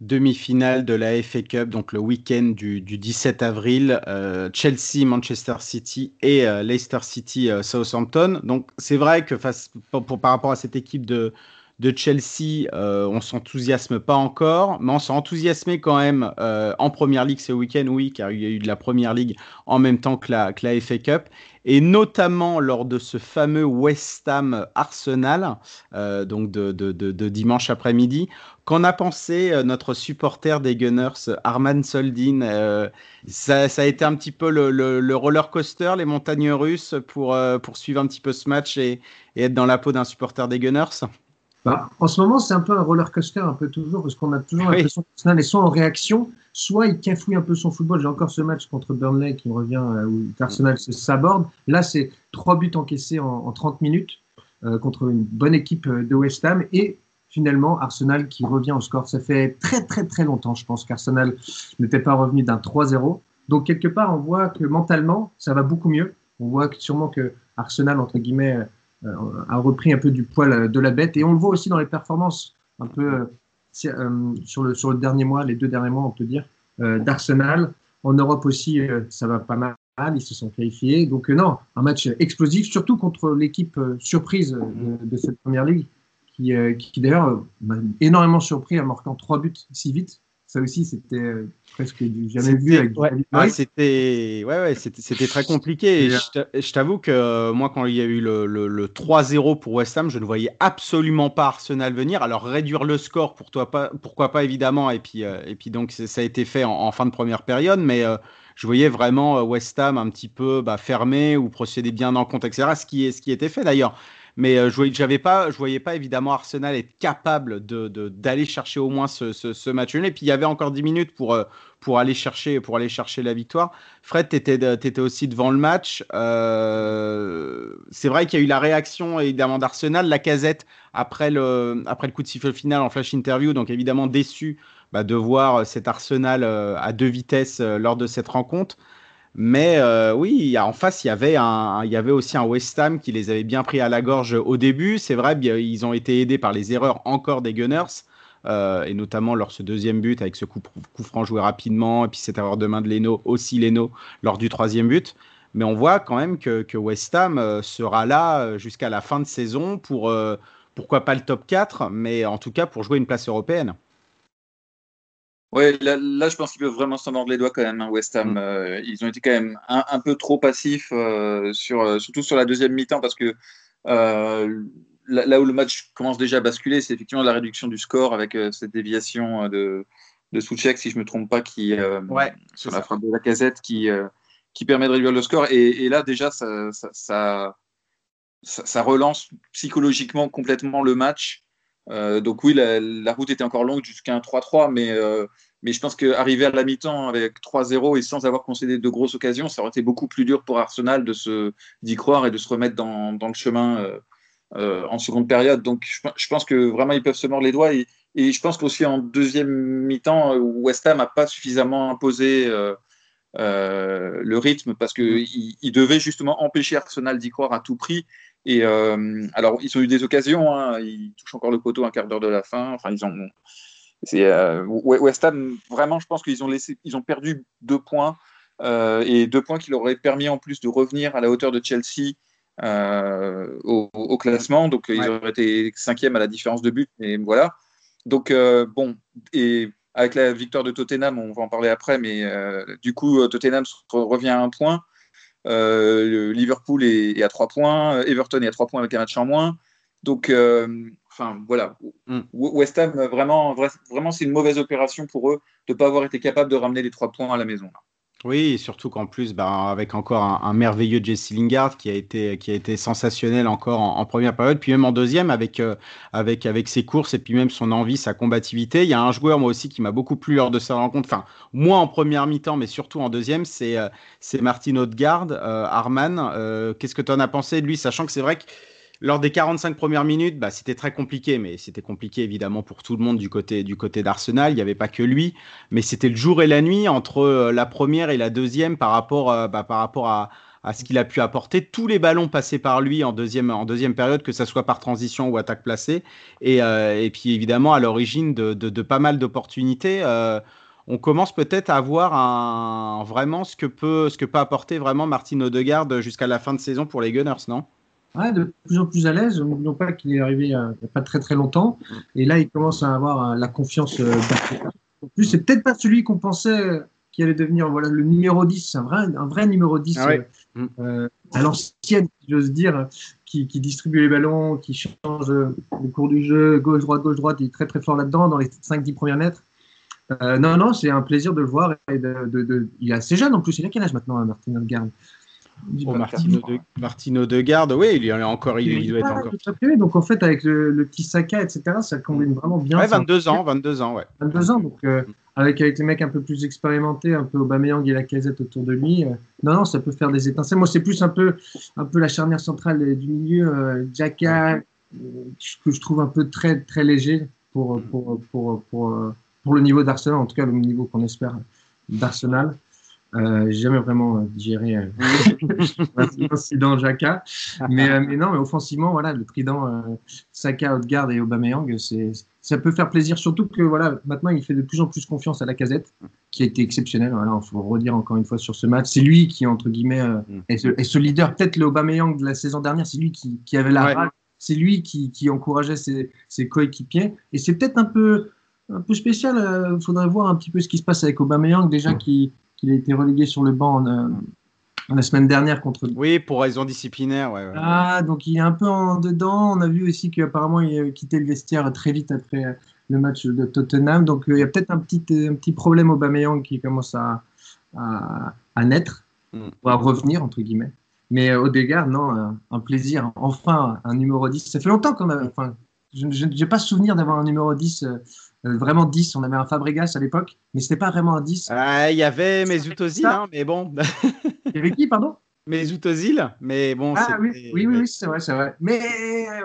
demi-finale de la FA Cup, donc le week-end du, 17 avril, euh, Chelsea, Manchester City et euh, Leicester City, euh, Southampton. Donc c'est vrai que face, pour, par rapport à cette équipe de, de Chelsea, euh, on s'enthousiasme pas encore, mais on s'est enthousiasmé quand même euh, en Première Ligue ce week-end, oui, car il y a eu de la Première Ligue en même temps que la, FA Cup, et notamment lors de ce fameux West Ham Arsenal, euh, donc de, dimanche après-midi. Qu'en a pensé euh, notre supporter des Gunners, Arman Soldin ça, a été un petit peu le, le, le, roller coaster, les montagnes russes, pour, pour suivre un petit peu ce match et, et être dans la peau d'un supporter des Gunners? Bah, En ce moment, c'est un peu un roller coaster, un peu toujours, parce qu'on a toujours oui. l'impression qu'Arsenal est soit en réaction, soit il cafouille un peu son football. J'ai encore ce match contre Burnley qui revient, euh, où Arsenal se saborde. Là, c'est trois buts encaissés en, en 30 minutes euh, contre une bonne équipe de West Ham. Et finalement Arsenal qui revient au score. Ça fait très très très longtemps, je pense, qu'Arsenal n'était pas revenu d'un 3-0. Donc quelque part, on voit que mentalement, ça va beaucoup mieux. On voit que, sûrement que Arsenal, entre guillemets, euh, a repris un peu du poil de la bête. Et on le voit aussi dans les performances, un peu euh, sur, le, sur le dernier mois, les deux derniers mois, on peut dire, euh, d'Arsenal. En Europe aussi, euh, ça va pas mal. Ils se sont qualifiés. Donc non, un match explosif, surtout contre l'équipe surprise de, de cette première ligue qui, euh, qui d'ailleurs m'a énormément surpris en marquant trois buts si vite. Ça aussi, c'était euh, presque du jamais vu. Avec ouais, c'était ouais, ouais, c'était très compliqué. Et je t'avoue que euh, moi, quand il y a eu le, le, le 3-0 pour West Ham, je ne voyais absolument pas Arsenal venir. Alors réduire le score, pour toi, pas, pourquoi pas évidemment. Et puis, euh, et puis donc ça a été fait en, en, fin de première période, mais euh, je voyais vraiment West Ham un petit peu bah, fermé ou procéder bien en compte, etc. Ce qui, ce qui était fait d'ailleurs. Mais euh, je j'avais pas, je voyais pas évidemment Arsenal être capable de d'aller chercher au moins ce, match nul. Et puis il y avait encore 10 minutes pour euh, pour aller chercher pour aller chercher la victoire. Fred, tu étais, aussi devant le match. Euh, c'est vrai qu'il y a eu la réaction évidemment d'Arsenal, la casette après le après le coup de sifflet final en flash interview. Donc évidemment déçu bah, de voir cet Arsenal à deux vitesses lors de cette rencontre. Mais euh, oui, en face, il y, avait aussi un West Ham qui les avait bien pris à la gorge au début. C'est vrai, ils ont été aidés par les erreurs encore des Gunners, euh, et notamment lors de ce deuxième but avec ce coup, franc joué rapidement, et puis cette erreur de main de Leno, aussi Leno, lors du troisième but. Mais on voit quand même que, West Ham euh, sera là jusqu'à la fin de saison pour, pourquoi pas le top 4, mais en tout cas pour jouer une place européenne. Ouais, là, là, je pense qu'ils peuvent vraiment s'en mordre les doigts quand même, hein, West Ham. Mm. Euh, ils ont été quand même un, un peu trop passifs, euh, sur, surtout sur la deuxième mi-temps, parce que euh, là, là, où le match commence déjà à basculer, c'est effectivement la réduction du score avec euh, cette déviation de, de Souchek, si je ne me trompe pas, qui, ouais, sur la frappe de la casette, qui, qui permet de réduire le score. Et, et là, déjà, ça, ça, ça, ça, relance psychologiquement complètement le match. Euh, donc oui, la, la, route était encore longue jusqu'à un 3-3, mais, euh, mais je pense qu'arriver à la mi-temps avec 3-0 et sans avoir concédé de grosses occasions, ça aurait été beaucoup plus dur pour Arsenal de se d'y croire et de se remettre dans, dans le chemin euh, euh en seconde période. Donc je, pense que vraiment ils peuvent se mordre les doigts et, et je pense qu'aussi en deuxième mi-temps, West Ham n'a pas suffisamment imposé euh, le rythme parce qu'il il devait justement empêcher Arsenal d'y croire à tout prix et euh, alors, ils ont eu des occasions, hein, ils touchent encore le poteau un quart d'heure de la fin. Enfin, ils ont. Euh, West Ham, vraiment, je pense qu'ils ont laissé, ils ont perdu deux points et deux points qui leur auraient permis en plus de revenir à la hauteur de Chelsea au, au, classement. Donc, ouais. ils auraient été cinquième à la différence de but. Et voilà. Donc, bon, et avec la victoire de Tottenham, on va en parler après, mais euh, du coup, Tottenham revient à un point. Euh, Liverpool est, est, à 3 points, Everton est à 3 points avec un match en moins. Donc, euh, enfin voilà, mm. West Ham, vraiment, vraiment c'est une mauvaise opération pour eux de ne pas avoir été capable de ramener les 3 points à la maison. Là. Oui, surtout qu'en plus, bah, avec encore un, merveilleux Jesse Lingard qui a été, qui a été sensationnel encore en, première période, puis même en deuxième avec, euh, avec, avec ses courses et puis même son envie, sa combativité. Il y a un joueur, moi aussi, qui m'a beaucoup plu lors de sa rencontre, enfin, moi en première mi-temps, mais surtout en deuxième, c'est euh, Martin Odegaard, euh, Arman. Qu'est-ce que tu en as pensé de lui, sachant que c'est vrai que lors des 45 premières minutes, bah, c'était très compliqué, mais c'était compliqué évidemment pour tout le monde du côté, du côté d'Arsenal. Il n'y avait pas que lui, mais c'était le jour et la nuit entre euh, la première et la deuxième par rapport, euh, bah, par rapport à, à ce qu'il a pu apporter. Tous les ballons passés par lui en deuxième, en deuxième période, que ce soit par transition ou attaque placée. Et, euh, et puis évidemment à l'origine de, de, pas mal d'opportunités. On commence peut-être à voir un, vraiment ce que, peut, ce que peut apporter vraiment Martin Odegaard jusqu'à la fin de saison pour les Gunners, non? Ouais, de plus en plus à l'aise. N'oublions pas qu'il est arrivé il n'y a pas très très longtemps. Et là, il commence à avoir euh, la confiance euh. En plus, c'est peut-être pas celui qu'on pensait qui allait devenir voilà, le numéro 10, un vrai, un vrai numéro 10 Ah ouais. euh, euh, à l'ancienne, si j'ose dire, qui, qui distribue les ballons, qui change euh, le cours du jeu, gauche-droite, gauche-droite, il est très très fort là-dedans, dans les 5-10 premiers mètres. Euh, non, non, c'est un plaisir de le voir. Et de, de- de- Il est assez jeune en plus, il a quel âge maintenant, Martin Odegaard? Oh, Martino, de, Martino Degarde, oui, il est encore, il, il doit être encore. donc en fait, avec le, le petit Saka, etc., ça combine vraiment bien. Ouais, C'est un 22 ans, 22 ans, ouais. 22 ans, donc euh, avec, avec les mecs un peu plus expérimentés, un peu Aubameyang et la casette autour de lui, euh, non, non, ça peut faire des étincelles. Moi, c'est plus un peu, un peu la charnière centrale euh, du milieu, euh, euh, que je trouve un peu très, très léger pour, pour, pour, pour, pour le niveau d'Arsenal, en tout cas le niveau qu'on espère d'Arsenal. Euh, j'ai jamais vraiment euh, digéré euh, *laughs* l'incident Xhaka, mais, euh, mais non, mais offensivement, voilà, le trident euh, Saka, Odegaard et Aubameyang, c'est ça peut faire plaisir, surtout que voilà, maintenant il fait de plus en plus confiance à la casette, qui a été exceptionnel. Voilà, il faut redire encore une fois sur ce match. C'est lui qui, entre guillemets, Mm. est, ce, est ce leader. Peut-être le Aubameyang de la saison dernière, c'est lui qui, qui avait la Ouais. rage, c'est lui qui, qui encourageait ses, ses coéquipiers. Et c'est peut-être un peu, un peu spécial. Il faudrait voir un petit peu ce qui se passe avec Aubameyang, déjà qui qu'il a été relégué sur le banc en, euh, la semaine dernière contre Oui, pour raison disciplinaire, ouais. ouais. ah, donc il est un peu en dedans. On a vu aussi qu'apparemment il a quitté le vestiaire très vite après le match de Tottenham. Donc euh, il y a peut-être un petit, euh, un petit problème au Bameyang qui commence à, à, à naître, Mm. ou à revenir, entre guillemets. Mais euh, Odegaard, non, un, plaisir. Enfin, un numéro 10. Ça fait longtemps qu'on a. Enfin, je n'ai pas souvenir d'avoir un numéro 10, euh, euh, vraiment 10. On avait un Fabregas à l'époque, mais c'était pas vraiment un 10. Ah, Il y avait Mesut Ozil, hein, mais bon. Il y avait qui, pardon? Mesut Ozil, mais bon. Ah oui, oui, oui, c'est vrai, c'est vrai. Mais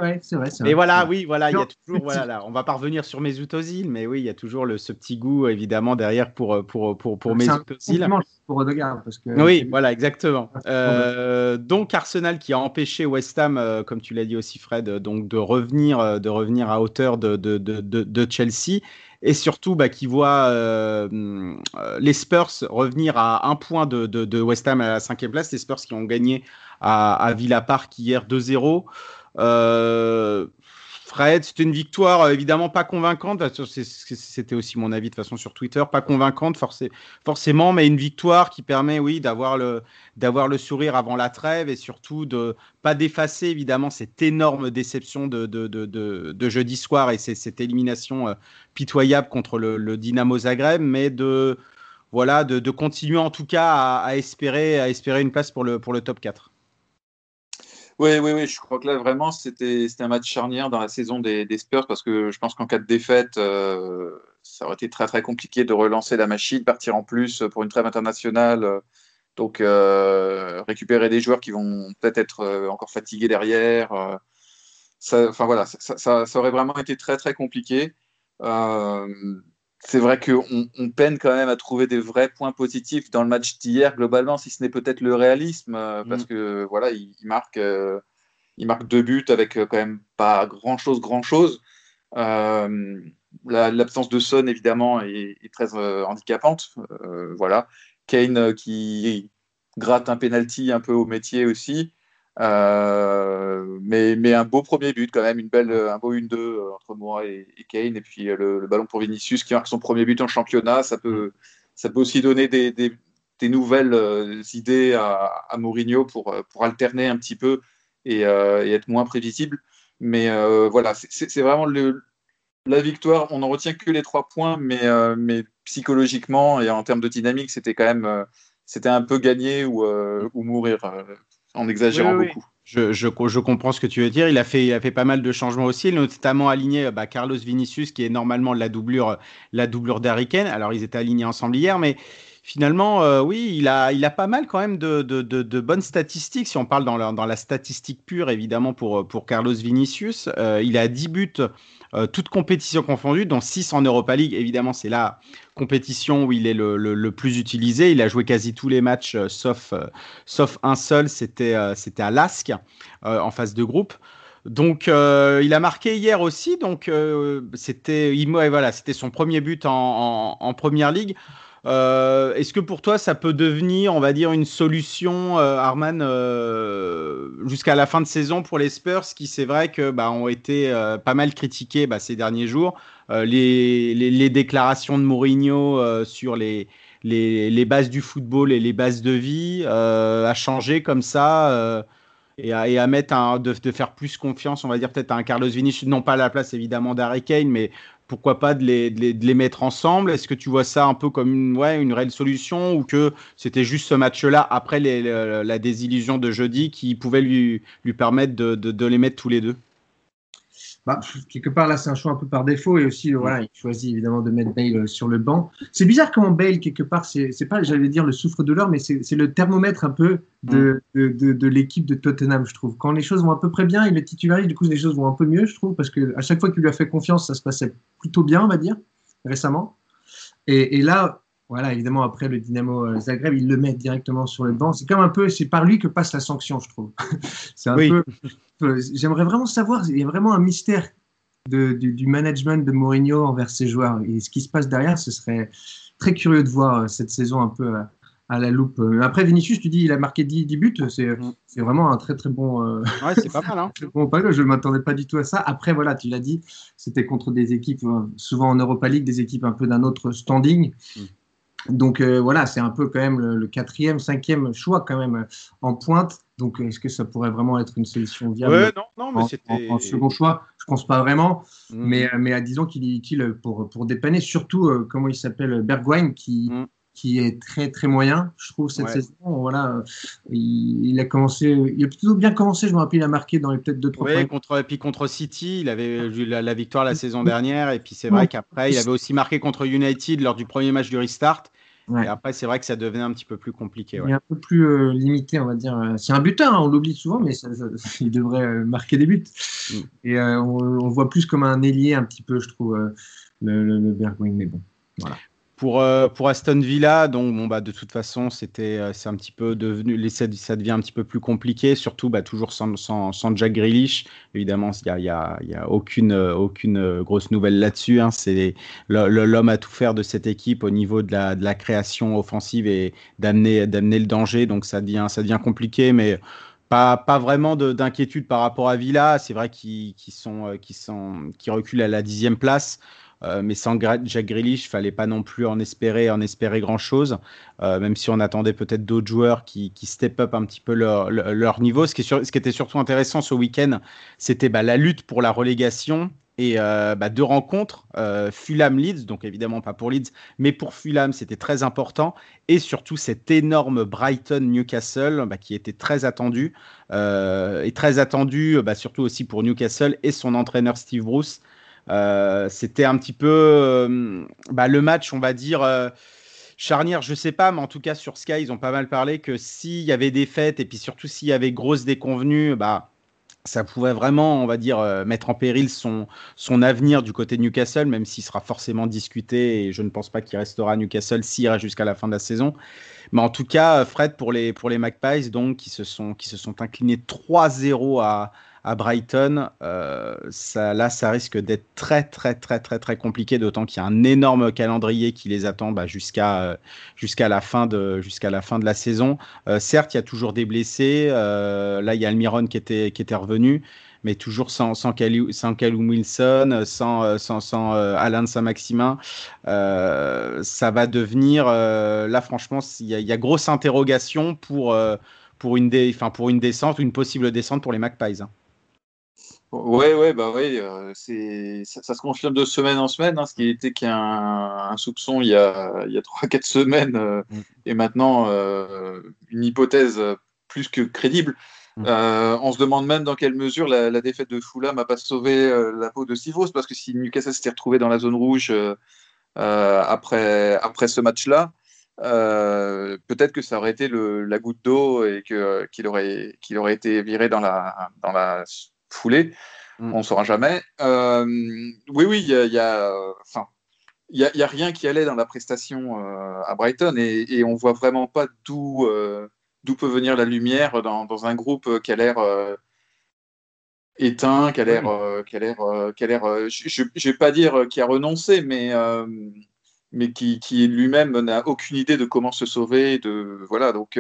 ouais, c'est vrai, c'est vrai. Mais voilà, oui, voilà, il y a toujours, voilà, là, on va pas revenir sur Mesut Ozil, mais oui, il y a toujours le, ce petit goût, évidemment, derrière pour, pour, pour, pour C'est un Mesut Ozil. compliment pour Odegaard parce que Oui, voilà, exactement. Euh, donc Arsenal qui a empêché West Ham, euh, comme tu l'as dit aussi Fred, euh, donc de revenir, de revenir à hauteur de, de, de, de, de Chelsea, et surtout bah, qui voit euh, euh, les Spurs revenir à un point de, de, de West Ham à la cinquième place, les Spurs qui ont gagné à, à Villa Park hier 2-0. Euh, Fred, c'était une victoire euh, évidemment pas convaincante. C'est- c'est- C'était aussi mon avis de façon sur Twitter, pas convaincante forcé- forcément, mais une victoire qui permet, oui, d'avoir le, sourire avant la trêve et surtout de pas d'effacer évidemment cette énorme déception de, jeudi soir et c'est- cette élimination euh, pitoyable contre le, le Dynamo Zagreb, mais de voilà de, continuer en tout cas à, à espérer à espérer une place pour le pour le top 4. Oui, oui, oui, je crois que là, vraiment, c'était un match charnière dans la saison des, Spurs parce que je pense qu'en cas de défaite, euh, ça aurait été très, très compliqué de relancer la machine, partir en plus pour une trêve internationale. euh, donc, euh, récupérer des joueurs qui vont peut-être être encore fatigués derrière. enfin, voilà, ça, aurait vraiment été très, très compliqué. C'est vrai qu'on on peine quand même à trouver des vrais points positifs dans le match d'hier, globalement, si ce n'est peut-être le réalisme, euh, parce Mm. que voilà, il, il marque, euh, il marque deux buts avec euh, quand même pas grand-chose, grand-chose. La- L'absence de Son, évidemment, est, est très handicapante. Voilà. Kane qui gratte un penalty un peu au métier aussi. Euh, mais, un beau premier but quand même, une belle, un beau 1-2 euh, entre moi et, Kane. Et puis euh, le, ballon pour Vinicius qui marque son premier but en championnat. Ça peut, ça peut aussi donner des, nouvelles idées à, Mourinho pour, pour alterner un petit peu et, être moins prévisible. Mais voilà, c'est- vraiment la victoire. On n'en retient que les trois points, mais, psychologiquement et en termes de dynamique, c'était quand même c'était un peu gagner ou, ou mourir, en exagérant Oui, oui, oui. beaucoup. Je, je, je comprends ce que tu veux dire. Il a fait, il a fait pas mal de changements aussi, Il a notamment aligné bah, Carlos Vinicius, qui est normalement la doublure, la doublure d'Harry Kane. Alors, ils étaient alignés ensemble hier, mais finalement, euh, oui, il a, il a pas mal quand même de, de, de, de bonnes statistiques. Si on parle dans la, dans la statistique pure, évidemment, pour, pour Carlos Vinicius, euh, il a 10 buts, euh, toutes compétitions confondues, dont 6 en Europa League. Évidemment, c'est la compétition où il est le, plus utilisé. Il a joué quasi tous les matchs, euh, sauf, euh, sauf un seul, c'était euh, à Lask, euh, en phase de groupe. Donc, il a marqué hier aussi. Donc, c'était voilà, son premier but en, en, en première ligue. Euh, est-ce que pour toi, ça peut devenir, on va dire, une solution, euh, Arman, euh, jusqu'à la fin de saison pour les Spurs, qui c'est vrai que bah, ont été pas mal critiqués bah, ces derniers jours. Les, déclarations de Mourinho sur les, bases du football et les bases de vie a changé comme ça. Et à, et, à, mettre de, faire plus confiance, on va dire peut-être à un Carlos Vinicius, non pas à la place évidemment d'Harry Kane, mais pourquoi pas de les, de les, mettre ensemble? Est-ce que tu vois ça un peu comme une, ouais, une réelle solution ou que c'était juste ce match-là après la désillusion de jeudi qui pouvait lui, lui permettre de les mettre tous les deux? Bah, quelque part là c'est un choix un peu par défaut et aussi voilà il choisit évidemment de mettre Bale euh, sur le banc c'est bizarre comment Bale quelque part c'est pas j'allais dire le souffre douleur mais c'est le thermomètre un peu de, de, de, de l'équipe de Tottenham je trouve quand les choses vont à peu près bien il est titularise du coup les choses vont un peu mieux je trouve parce que à chaque fois qu'il lui a fait confiance ça se passait plutôt bien on va dire récemment et, et là voilà, évidemment, après le Dynamo euh, Zagreb, il le met directement sur le banc. C'est comme un peu, c'est par lui que passe la sanction, je trouve. *laughs* c'est un peu. J'aimerais vraiment savoir, il y a vraiment un mystère de, du, du, management de Mourinho envers ses joueurs. Et ce qui se passe derrière, ce serait très curieux de voir euh, cette saison un peu à, à la loupe. Euh, après, Vinicius, tu dis, il a marqué 10, 10 buts. C'est mm. vraiment un très, très bon. Euh... *laughs* Ouais, c'est pas mal. Hein. *laughs* bon, je ne m'attendais pas du tout à ça. Après, voilà, tu l'as dit, c'était contre des équipes, souvent en Europa League, des équipes un peu d'un autre standing. Mm. Donc euh, voilà, c'est un peu quand même le, quatrième, cinquième choix quand même euh, en pointe. Donc est-ce que ça pourrait vraiment être une solution viable ouais, non, non, mais en, en, second choix? Je pense pas vraiment. Mmh. Mais, euh, mais disons qu'il est utile pour, pour dépanner, surtout euh, comment il s'appelle Bergwijn qui, mmh. qui est très très moyen, je trouve cette ouais. saison. Voilà, il, il, a commencé, il a plutôt bien commencé. Je me rappelle, il a marqué dans les peut-être deux trois. Oui, contre et puis contre City, il avait eu la, la victoire la saison dernière. Et puis c'est vrai qu'après, il avait aussi marqué contre United lors du premier match du restart. Ouais. Et après, c'est vrai que ça devenait un petit peu plus compliqué. Ouais. Il est un peu plus euh, limité, on va dire. C'est un buteur, hein, on l'oublie souvent, mais ça, ça, *laughs* il devrait euh, marquer des buts. Mm. Et euh, on, on, voit plus comme un ailier, un petit peu, je trouve, euh, le, le, le Bergwijn. Mais bon, voilà. Pour, euh, pour, Aston Villa, donc bon, bah, de toute façon, c'était euh, c'est un petit peu devenu, ça, devient un petit peu plus compliqué, surtout bah, toujours sans, sans, Jack Grealish. Évidemment, il n'y a, y y a aucune, aucune grosse nouvelle là-dessus. Hein. C'est l'homme à tout faire de cette équipe au niveau de la, de la création offensive et d'amener le danger. Donc ça devient, ça devient compliqué, mais pas, pas vraiment d'inquiétude par rapport à Villa. C'est vrai qu'ils qu sont, sont, reculent à la dixième place. Euh, mais sans Jack Grealish, fallait pas non plus en espérer, en espérer grand chose, euh, même si on attendait peut-être d'autres joueurs qui, step up un petit peu leur, niveau. Ce qui, était surtout intéressant ce week-end, c'était bah, la lutte pour la relégation et euh, bah, deux rencontres, Fulham-Leeds, donc évidemment pas pour Leeds, mais pour Fulham, c'était très important. Et surtout cet énorme Brighton-Newcastle bah, qui était très attendu, et très attendu surtout aussi pour Newcastle et son entraîneur Steve Bruce. Euh, c'était un petit peu euh, bah, le match, on va dire. Euh, charnière, je sais pas, mais en tout cas sur Sky, ils ont pas mal parlé que s'il y avait des fêtes et puis surtout s'il y avait grosse déconvenue, bah, ça pouvait vraiment, on va dire, mettre en péril son, son avenir du côté de Newcastle, même s'il sera forcément discuté et je ne pense pas qu'il restera à Newcastle s'il ira jusqu'à la fin de la saison. Mais en tout cas, Fred, pour les, pour les Magpies, donc, qui se sont, qui se sont inclinés 3-0 à, à Brighton, euh, ça, là, ça risque d'être très, très, très, très, très compliqué, d'autant qu'il y a un énorme calendrier qui les attend bah, jusqu'à euh, jusqu'à la, fin de, la fin de la saison. Euh, certes, il y a toujours des blessés. Là, il y a Almiron qui était, qui était revenu mais toujours sans, sans, sans Wilson, sans, sans, sans Alain Saint-Maximin. Ça va devenir, là franchement, il y, y, a grosse interrogation pour, pour, une dé, pour une descente, une possible descente pour les Magpies. Hein. Ouais, ouais, bah ouais, euh, c'est ça, ça, se confirme de semaine en semaine, hein, ce qui était qu'un un soupçon il y a il y a trois quatre semaines euh, mm. et maintenant euh, une hypothèse plus que crédible. Mm. on se demande même dans quelle mesure la, la défaite de Fulham n'a pas sauvé la peau de Sivos parce que si Newcastle s'était retrouvé dans la zone rouge après après ce match-là, peut-être que ça aurait été le, la goutte d'eau et que qu'il aurait qu'il aurait été viré dans la dans la foulée. Mm. On ne saura jamais. Euh, oui, oui, il y a, y a enfin, il n'y a, a, rien qui allait dans la prestation euh, à Brighton et, et on voit vraiment pas d'où euh, d'où peut venir la lumière dans, dans un groupe qui a l'air euh, éteint, qui a l'air, oui. qui a l'air, qui a l'air, je ne vais pas dire qui a renoncé, mais mais qui, qui lui-même n'a aucune idée de comment se sauver. De, voilà, donc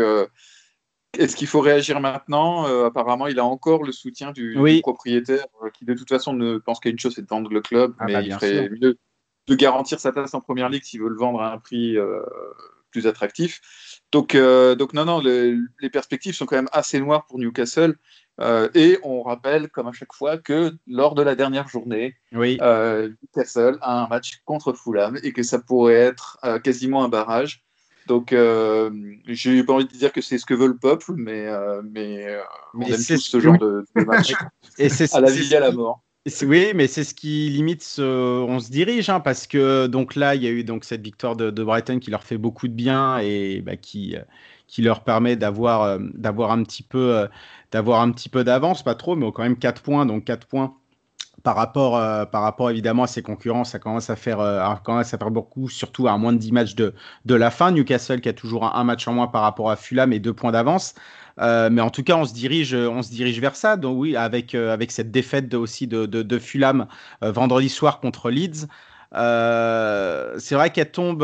est-ce qu'il faut réagir maintenant? Apparemment, il a encore le soutien du, propriétaire qui, de toute façon, ne pense qu'à une chose, c'est de vendre le club. Ah mais bah, il ferait mieux de garantir sa place en première ligue s'il veut le vendre à un prix plus attractif. Donc, donc non, non, les perspectives sont quand même assez noires pour Newcastle. Euh, et on rappelle, comme à chaque fois, que lors de la dernière journée, oui. euh, Newcastle a un match contre Fulham et que ça pourrait être euh, quasiment un barrage. Donc, euh, j'ai pas envie de dire que c'est ce que veut le peuple, mais, mais, on aime tous ce genre de, match. *laughs* et c'est, à la vie et à la mort. Oui, mais c'est ce qui limite on se dirige, hein, parce que donc là, il y a eu donc cette victoire de, Brighton qui leur fait beaucoup de bien et bah, qui, qui leur permet d'avoir d'avoir un petit peu d'avoir un petit peu d'avance, pas trop, mais quand même 4 points. Donc 4 points par rapport, euh, par rapport évidemment à ses concurrents, ça commence à faire, euh, commence à faire beaucoup, surtout à moins de 10 matchs de, de la fin. Newcastle qui a toujours un, match en moins par rapport à Fulham et 2 points d'avance. Euh, mais en tout cas, on se dirige, on se dirige vers ça. Donc oui, avec, avec cette défaite de, aussi de, de, de Fulham vendredi soir contre Leeds. c'est vrai qu'elle tombe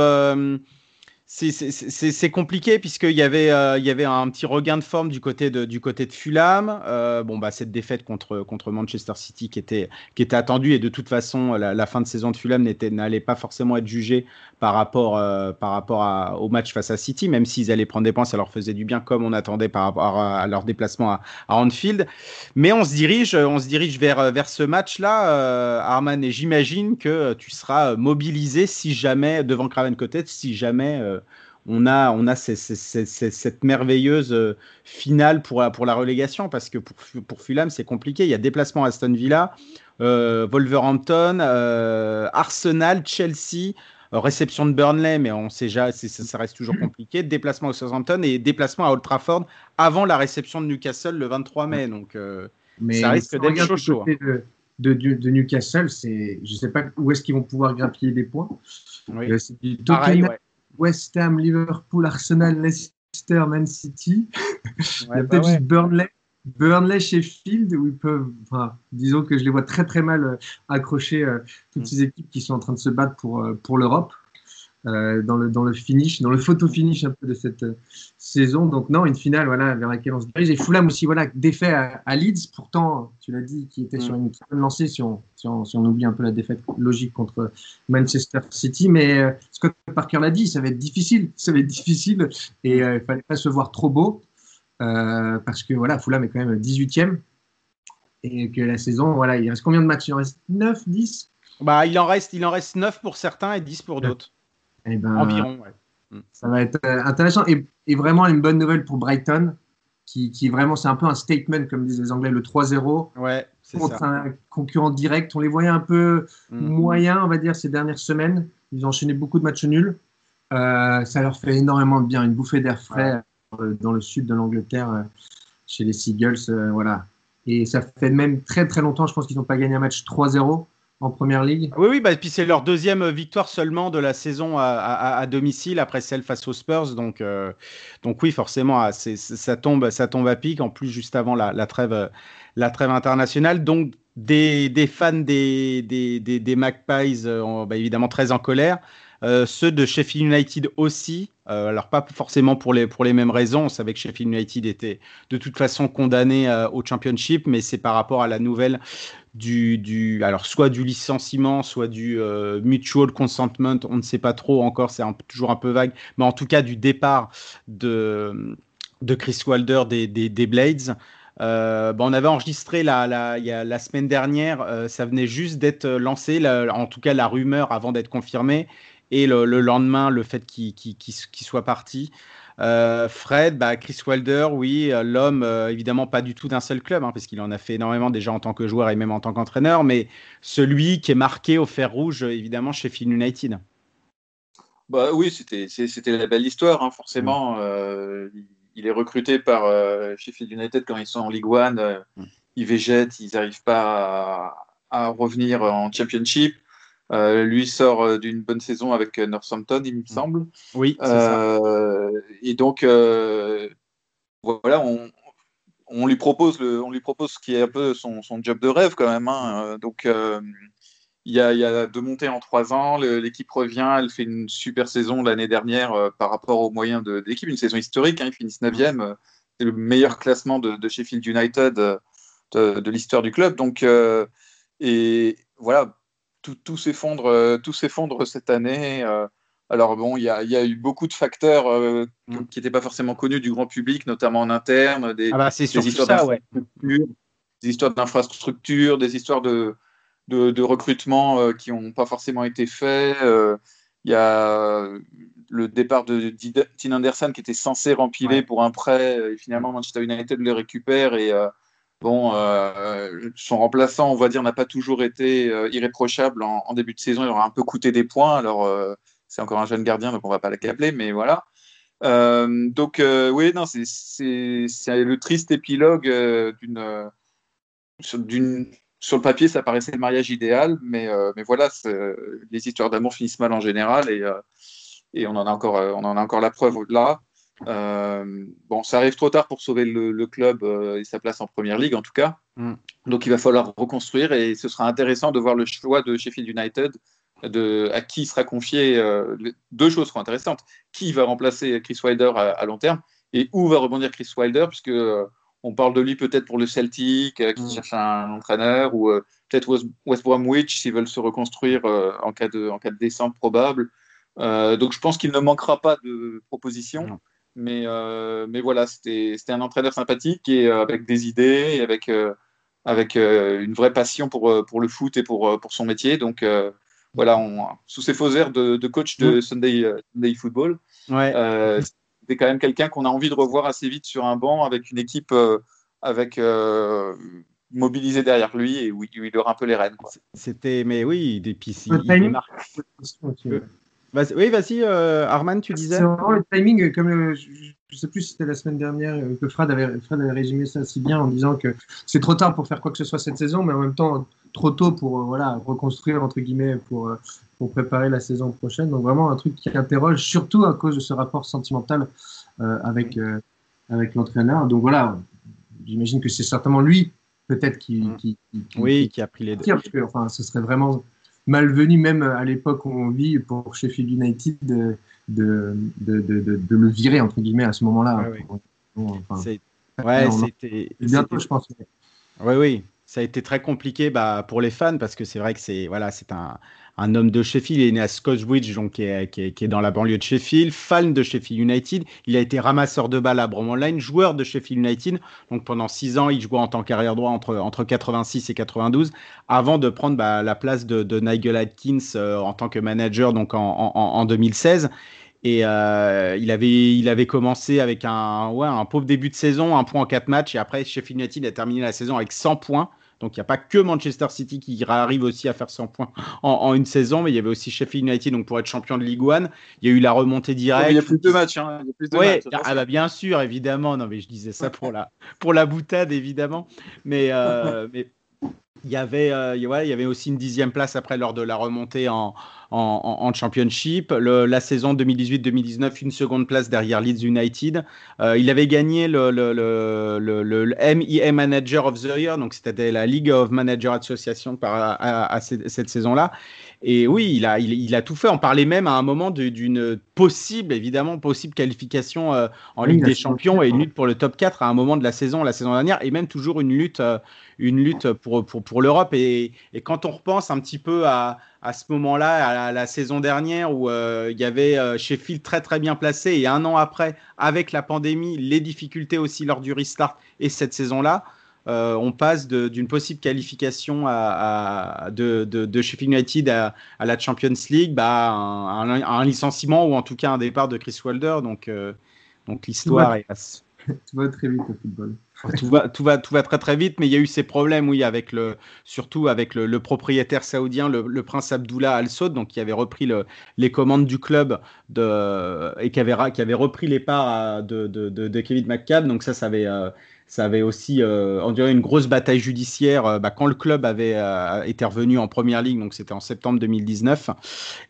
c'est compliqué puisqu'il y, avait, euh, il y avait un petit regain de forme du côté de, du Fulham. Euh, bon, bah, cette défaite contre, Manchester City qui était, qui était attendue et de toute façon, la, fin de saison de Fulham n'allait pas forcément être jugée par rapport, euh, par rapport au match face à City, même s'ils allaient prendre des points, ça leur faisait du bien comme on attendait par rapport à, leur déplacement à, Anfield. Mais on se dirige, on se dirige vers, vers ce match-là, Arman, et j'imagine que tu seras mobilisé si jamais, devant Craven Cottage, si jamais on a, on a cette merveilleuse euh, finale pour la, pour la relégation parce que pour, pour Fulham, c'est compliqué. Il y a déplacement à Aston Villa, euh, Wolverhampton, euh, Arsenal, Chelsea. Réception de Burnley, mais on sait déjà, ça reste toujours compliqué. Déplacement au Southampton et déplacement à Old Trafford avant la réception de Newcastle le 23 mai. Donc, mais ça risque d'être chaud. Hein. De, de, de, Newcastle, c'est, je ne sais pas où est-ce qu'ils vont pouvoir grappiller des points. Oui. Pareil, ouais. West Ham, Liverpool, Arsenal, Leicester, Man City. *laughs* Il y a peut-être bah juste Burnley, Burnley, Sheffield, où ils peuvent, enfin, disons que je les vois très très mal euh, accrocher euh, toutes mm. ces équipes qui sont en train de se battre pour, euh, pour l'Europe. Euh, dans, le, dans le finish, dans le photo finish un peu de cette euh, saison. Donc non, une finale voilà, vers laquelle on se dirige. Et Fulham aussi, voilà, défait à, Leeds, pourtant, tu l'as dit, qui était sur mm. une bonne lancée si on, si, on, si on, oublie un peu la défaite logique contre Manchester City. Mais Scott Parker l'a dit, ça va être difficile, ça va être difficile et il fallait pas se voir trop beau parce que voilà, Fulham est quand même 18e et que la saison, voilà, il reste combien de matchs? Il en reste 9, 10 bah, il en reste, il en reste 9 pour certains et 10 pour d'autres. Eh ben, Environ, ouais. Ça va être euh, intéressant et, vraiment une bonne nouvelle pour Brighton, qui, qui vraiment, c'est un peu un statement, comme disent les Anglais, le 3-0 ouais, contre un concurrent direct. On les voyait un peu mm. moyens, on va dire, ces dernières semaines. Ils ont enchaîné beaucoup de matchs nuls. Euh, ça leur fait énormément de bien, une bouffée d'air frais euh, dans le sud de l'Angleterre, chez les Seagulls. voilà. Et ça fait même très très longtemps, je pense qu'ils n'ont pas gagné un match 3-0 en première ligue. Oui, oui, bah, puis c'est leur deuxième victoire seulement de la saison à, domicile après celle face aux Spurs. Donc, euh, donc oui, forcément, ah, ça, tombe, ça tombe à pic. En plus, juste avant la, trêve, la trêve internationale. Donc, des, fans des, des, des, Magpies, euh, bah, évidemment, très en colère. Euh, ceux de Sheffield United aussi. Euh, alors pas forcément pour les, pour les mêmes raisons. On savait que Sheffield United était de toute façon condamné euh, au Championship, mais c'est par rapport à la nouvelle du, du alors soit du licenciement, soit du mutual consentment. On ne sait pas trop encore, c'est toujours un peu vague, mais en tout cas du départ de de Chris Wilder des, des, Blades. on avait enregistré la, la, la semaine dernière, ça venait juste d'être lancé, en tout cas la rumeur avant d'être confirmée et le, lendemain, le fait qu'il soit parti. Euh, Fred, bah, Chris Wilder, oui, euh, l'homme, euh, évidemment pas du tout d'un seul club, hein, parce qu'il en a fait énormément déjà en tant que joueur et même en tant qu'entraîneur, mais celui qui est marqué au fer rouge, évidemment, chez Phil United. Bah oui, c'était la belle histoire, hein, forcément. Mm. il est recruté par Sheffield United quand ils sont en Ligue 1. Mm. Ils végètent, ils n'arrivent pas à, revenir en Championship. Euh, lui sort euh, d'une bonne saison avec euh, Northampton, il me mm. semble. Oui. et donc, voilà, on, on, lui propose le, on lui propose ce qui est un peu son, son job de rêve quand même. Hein. Donc, il y, a, il y a deux montées en trois ans. L'équipe revient, elle fait une super saison l'année dernière par rapport aux moyens de, l'équipe, une saison historique. Hein, ils finissent 9e. Euh, c'est le meilleur classement de, de Sheffield United de, de l'histoire du club. Donc, et voilà, tout, tout s'effondre cette année. alors bon, il y, a, il y, a, eu beaucoup de facteurs mm. qui n'étaient pas forcément connus du grand public, notamment en interne, des, ah bah des histoires ouais. des histoires d'infrastructure, des histoires de, de, recrutement euh, qui n'ont pas forcément été faits. Euh, il y a le départ de Dean Anderson qui était censé rempiler pour un prêt et finalement Manchester United le récupère et euh, bon son remplaçant on va dire n'a pas toujours été irréprochable en, début de saison. Il aura un peu coûté des points. Alors c'est encore un jeune gardien donc on va pas l'accabler mais voilà. Donc oui non c'est le triste épilogue d'une d'une sur le papier, ça paraissait le mariage idéal, mais, euh, voilà, les histoires d'amour finissent mal en général et, euh, et on, en a encore, euh, on en a encore la preuve là. Bon, ça arrive trop tard pour sauver le, club et sa place en première ligue, en tout cas. Mm. Donc il va falloir reconstruire et ce sera intéressant de voir le choix de Sheffield United, de, à qui sera confié. deux choses seront intéressantes. Qui va remplacer Chris Wilder à, à long terme et où va rebondir Chris Wilder, puisque on parle de lui peut-être pour le Celtic, euh, qui mm. cherche un entraîneur, ou euh, peut-être West, Bromwich s'ils veulent se reconstruire euh, en, cas de, en cas de descente probable. donc je pense qu'il ne manquera pas de propositions. Mais, mais voilà, c'était un entraîneur sympathique et avec des idées et avec, avec une vraie passion pour, pour le foot et pour, pour son métier. Donc voilà, on, sous ses faux airs de, coach de mm. Sunday, Sunday Football. Ouais c'est quand même quelqu'un qu'on a envie de revoir assez vite sur un banc avec une équipe euh, avec euh, mobilisée derrière lui et où, il aura un peu les rênes. C'était, mais oui, des piscines. Oui, vas-y, euh, Arman, tu disais? C'est vraiment le timing, comme je ne sais plus si c'était la semaine dernière que Fred avait, Fred avait résumé ça si bien en disant que c'est trop tard pour faire quoi que ce soit cette saison, mais en même temps trop tôt pour voilà reconstruire entre guillemets pour pour préparer la saison prochaine. Donc vraiment un truc qui interroge, surtout à cause de ce rapport sentimental euh, avec, euh, avec l'entraîneur. Donc voilà, j'imagine que c'est certainement lui, peut-être, qui, mm. qui, oui, qui, a pris les deux. Parce que, enfin, ce serait vraiment malvenu, même à l'époque où on vit, pour Sheffield United, de, de, de, de, le virer, entre guillemets, à ce moment-là. ouais, c'était. Bientôt, je pense. Oui, oui. Ça a été très compliqué bah, pour les fans parce que c'est vrai que c'est voilà, c'est un, un homme de Sheffield. Il est né à Scotchbridge, donc qui est, dans la banlieue de Sheffield, fan de Sheffield United. Il a été ramasseur de balles à Brom Online, joueur de Sheffield United. Donc pendant six ans, il jouait en tant qu'arrière droit entre, entre 86 et 92, avant de prendre bah, la place de, Nigel Atkins euh, en tant que manager donc en, en, 2016. Et euh, il, avait, il commencé avec un, ouais, un pauvre début de saison, un point en quatre matchs. Et après, Sheffield United a terminé la saison avec 100 points. Donc il n'y a pas que Manchester City qui arrive aussi à faire 100 points en, une saison, mais il y avait aussi Sheffield United donc pour être champion de Ligue 1. Il y a eu la remontée directe. il y a plus de matchs. Hein. Oui, ah bah bien sûr, évidemment. Non mais je disais ça pour la pour la boutade évidemment, mais euh, *laughs* mais il y avait, euh, il aussi une dixième place après lors de la remontée en, championship. la saison 2018-2019, une seconde place derrière Leeds United. Euh, il avait gagné le, le, MIA Manager of the Year, donc c'était la League of Manager Association par, à, cette saison-là. Et oui, il a, il, a tout fait. On parlait même à un moment d'une possible, évidemment, possible qualification euh, en Ligue des Champions et une lutte pour le top 4 à un moment de la saison, la saison dernière, et même toujours une lutte, euh, une lutte pour, pour, pour l'Europe. Et, et, quand on repense un petit peu à, à ce moment-là, à la, saison dernière, où euh, il y avait Sheffield très très bien placé, et un an après, avec la pandémie, les difficultés aussi lors du restart et cette saison-là, euh, on passe d'une possible qualification à, de, de, Sheffield United à, la Champions League bah, un, un, licenciement ou en tout cas un départ de Chris Wilder. Donc, euh, donc l'histoire est. *laughs* Tout va très vite au football. tout, va, tout, va, tout va très très vite, mais il y a eu ces problèmes, oui, avec le, surtout avec le, propriétaire saoudien, le, prince Abdullah Al Saud, donc qui avait repris les commandes du club de, et qui avait, qui avait repris les parts de, de, de, Kevin McCall. Donc ça, ça avait, euh, ça avait aussi, euh, on dirait, une grosse bataille judiciaire euh, bah, quand le club avait euh, été revenu en première ligue, donc c'était en septembre 2019.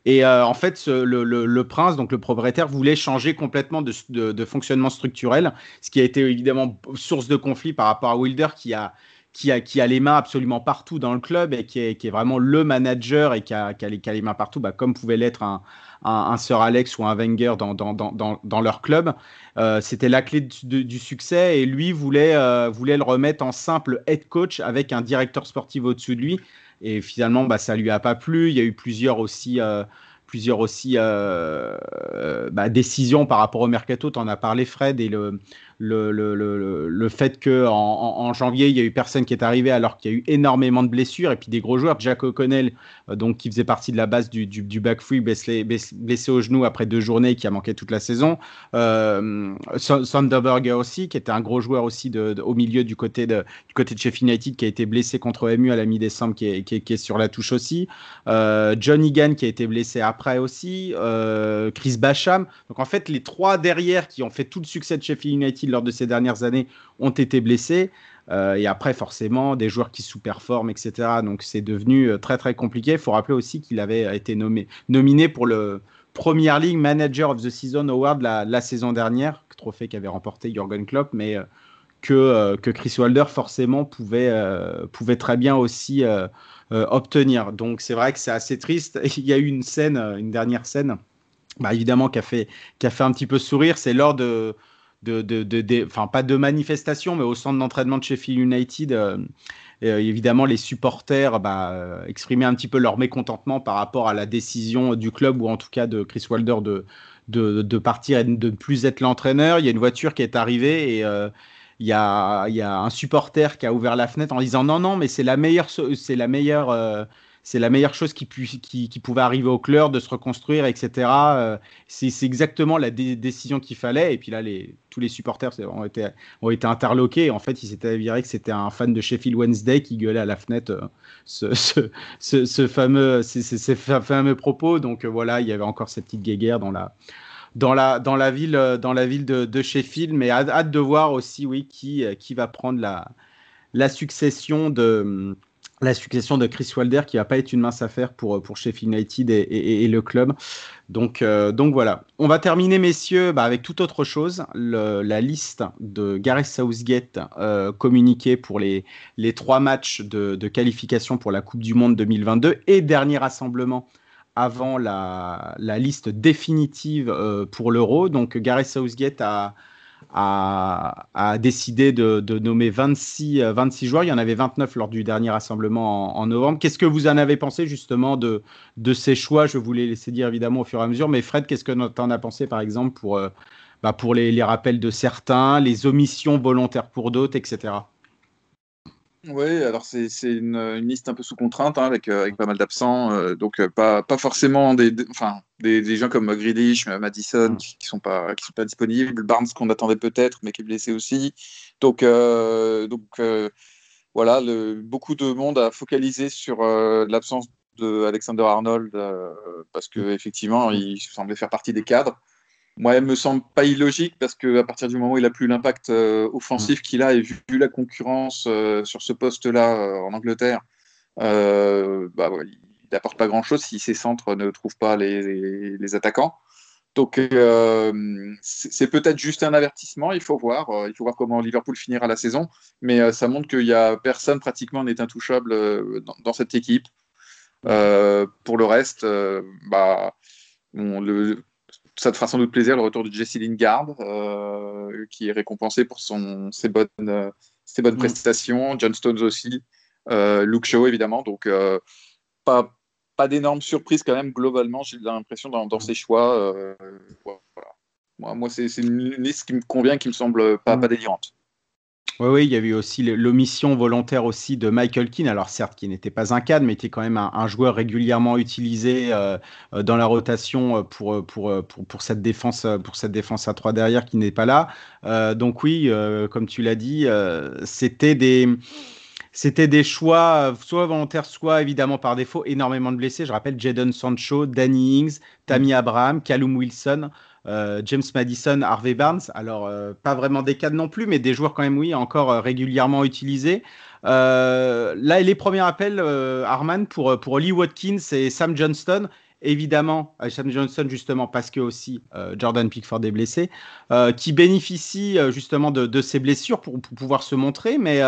Et en fait, le, prince, donc le propriétaire, voulait changer complètement de, fonctionnement structurel, ce qui a été évidemment source de conflit par rapport à Wilder qui a qui a, les mains absolument partout dans le club et qui est, vraiment le manager et qui a, les, mains partout, bah, comme pouvait l'être un, un, Sir Alex ou un Wenger dans, leur club. Euh, C'était la clé du, succès et lui voulait, euh, voulait le remettre en simple head coach avec un directeur sportif au-dessus de lui. Et finalement, bah, ça lui a pas plu. Il y a eu plusieurs aussi. Euh, plusieurs aussi bah, décisions par rapport au mercato. Tu en as parlé, Fred, et le, le, le, le, le fait qu'en en, janvier, il y a eu personne qui est arrivé alors qu'il y a eu énormément de blessures et puis des gros joueurs. Jack O'Connell, euh, donc, qui faisait partie de la base du, du, du back free, blessé, blessé au genou après deux journées, qui a manqué toute la saison. Euh, Sonderberger aussi, qui était un gros joueur aussi de, au milieu du côté de, du côté de Sheffield United, qui a été blessé contre MU à la mi-décembre, qui est, qui, est, qui est, sur la touche aussi. Euh, John Egan, qui a été blessé après aussi. Euh, Chris Basham. Donc, en fait, les trois derrière qui ont fait tout le succès de Sheffield United lors de ces dernières années ont été blessés. Euh, et après, forcément, des joueurs qui sous-performent, etc. Donc, c'est devenu euh, très, très compliqué. Il faut rappeler aussi qu'il avait été nommé, nominé pour le Premier League Manager of the Season Award la, saison dernière, trophée qu'avait remporté Jürgen Klopp, mais euh, que, que Chris Wilder, forcément, pouvait, pouvait très bien aussi obtenir. Donc, c'est vrai que c'est assez triste. *laughs* Il y a eu une scène, une dernière scène, bah, évidemment, qui a, fait, qui a fait un petit peu sourire. C'est lors de de, de, de, enfin pas de manifestation, mais au centre d'entraînement de Sheffield United, euh, euh, évidemment les supporters bah, euh, exprimaient un petit peu leur mécontentement par rapport à la décision du club ou en tout cas de Chris Wilder de, de, de partir et de ne plus être l'entraîneur. Il y a une voiture qui est arrivée et il y, a, il y a un supporter qui a ouvert la fenêtre en disant non non mais c'est la meilleure c'est la meilleure c'est la meilleure chose qui, pouvait arriver au club de se reconstruire, etc. Euh, c'est exactement la dé décision qu'il fallait. Et puis là, tous les supporters ont été, interloqués. En fait, il s'était avéré que c'était un fan de Sheffield Wednesday qui gueulait à la fenêtre euh, ce, fameux, ces, fameux propos. Donc euh, voilà, il y avait encore cette petite guéguerre dans la, ville, de, Sheffield. Mais hâte, de voir aussi, qui, va prendre la succession de la succession de Chris Wilder qui va pas être une mince affaire pour, pour Sheffield United et, le club. Donc, euh, donc voilà. On va terminer, messieurs, bah, avec toute autre chose. La liste de Gareth Southgate euh, communiquée pour les, les trois matchs de, de, qualification pour la Coupe du Monde 2022 et dernier rassemblement avant la, la liste définitive euh, pour l'Euro. Donc Gareth Southgate a a, décidé de, nommer 26, 26 joueurs. Il y en avait 29 lors du dernier rassemblement en, novembre. Qu'est-ce que vous en avez pensé justement de, ces choix? Je vous les laisser dire évidemment au fur et à mesure. Mais Fred, qu'est-ce que tu en as pensé par exemple pour, euh, bah, les, rappels de certains, les omissions volontaires pour d'autres, etc. Oui, alors c'est une, une, liste un peu sous contrainte, hein, avec, euh, avec pas mal d'absents, euh, donc euh, pas, pas forcément des, des, enfin, des, des gens comme Grealish, Madison, mmh. qui, qui sont pas qui sont pas disponibles, Barnes qu'on attendait peut-être, mais qui est blessé aussi. Donc, donc voilà, le, beaucoup de monde a focalisé sur l'absence de Alexander Arnold parce que effectivement, il semblait faire partie des cadres moi, elle me semble pas illogique parce que à partir du moment où il a plus l'impact euh, offensif qu'il a et vu, vu la concurrence euh, sur ce poste-là euh, en Angleterre, bah, ouais, il n'apporte pas grand-chose si ses centres ne trouvent pas les, les, les attaquants. Donc c'est peut-être juste un avertissement. Il faut voir. il faut voir comment Liverpool finira la saison, mais ça montre qu'il y a personne pratiquement n'est intouchable dans, dans, cette équipe. pour le reste, bah, bon, le, ça te fera sans doute plaisir le retour de Jesse Lingard, euh, qui est récompensé pour son, ses bonnes, euh, ses bonnes mmh. prestations. John Stones aussi. Euh, Luke Shaw, évidemment. Donc, pas, pas d'énormes surprises quand même, globalement, j'ai l'impression, dans, dans, ses choix. voilà. Moi, moi c'est une liste qui me convient, qui me semble pas, mmh. pas délirante. Oui, oui, il y avait aussi l'omission volontaire aussi de Michael Keane, alors certes qui n'était pas un cadre, mais était quand même un, joueur régulièrement utilisé euh, dans la rotation pour, pour, pour, pour, cette défense, pour cette défense à trois derrière qui n'est pas là. Euh, donc oui, euh, comme tu l'as dit, euh, c'était des... Des choix, soit volontaires, soit évidemment par défaut, énormément de blessés. Je rappelle Jadon Sancho, Danny Ings, Tammy Abraham, Callum Wilson. Euh, James Madison, Harvey Barnes. Alors, euh, pas vraiment des cadres non plus, mais des joueurs quand même, oui, encore euh, régulièrement utilisés. là, les premiers appels, Arman, pour, pour Lee Watkins et Sam Johnston. Évidemment, Sam Johnston, justement, parce que aussi Jordan Pickford est blessé, qui bénéficie justement de, de, ces blessures pour, pouvoir se montrer, mais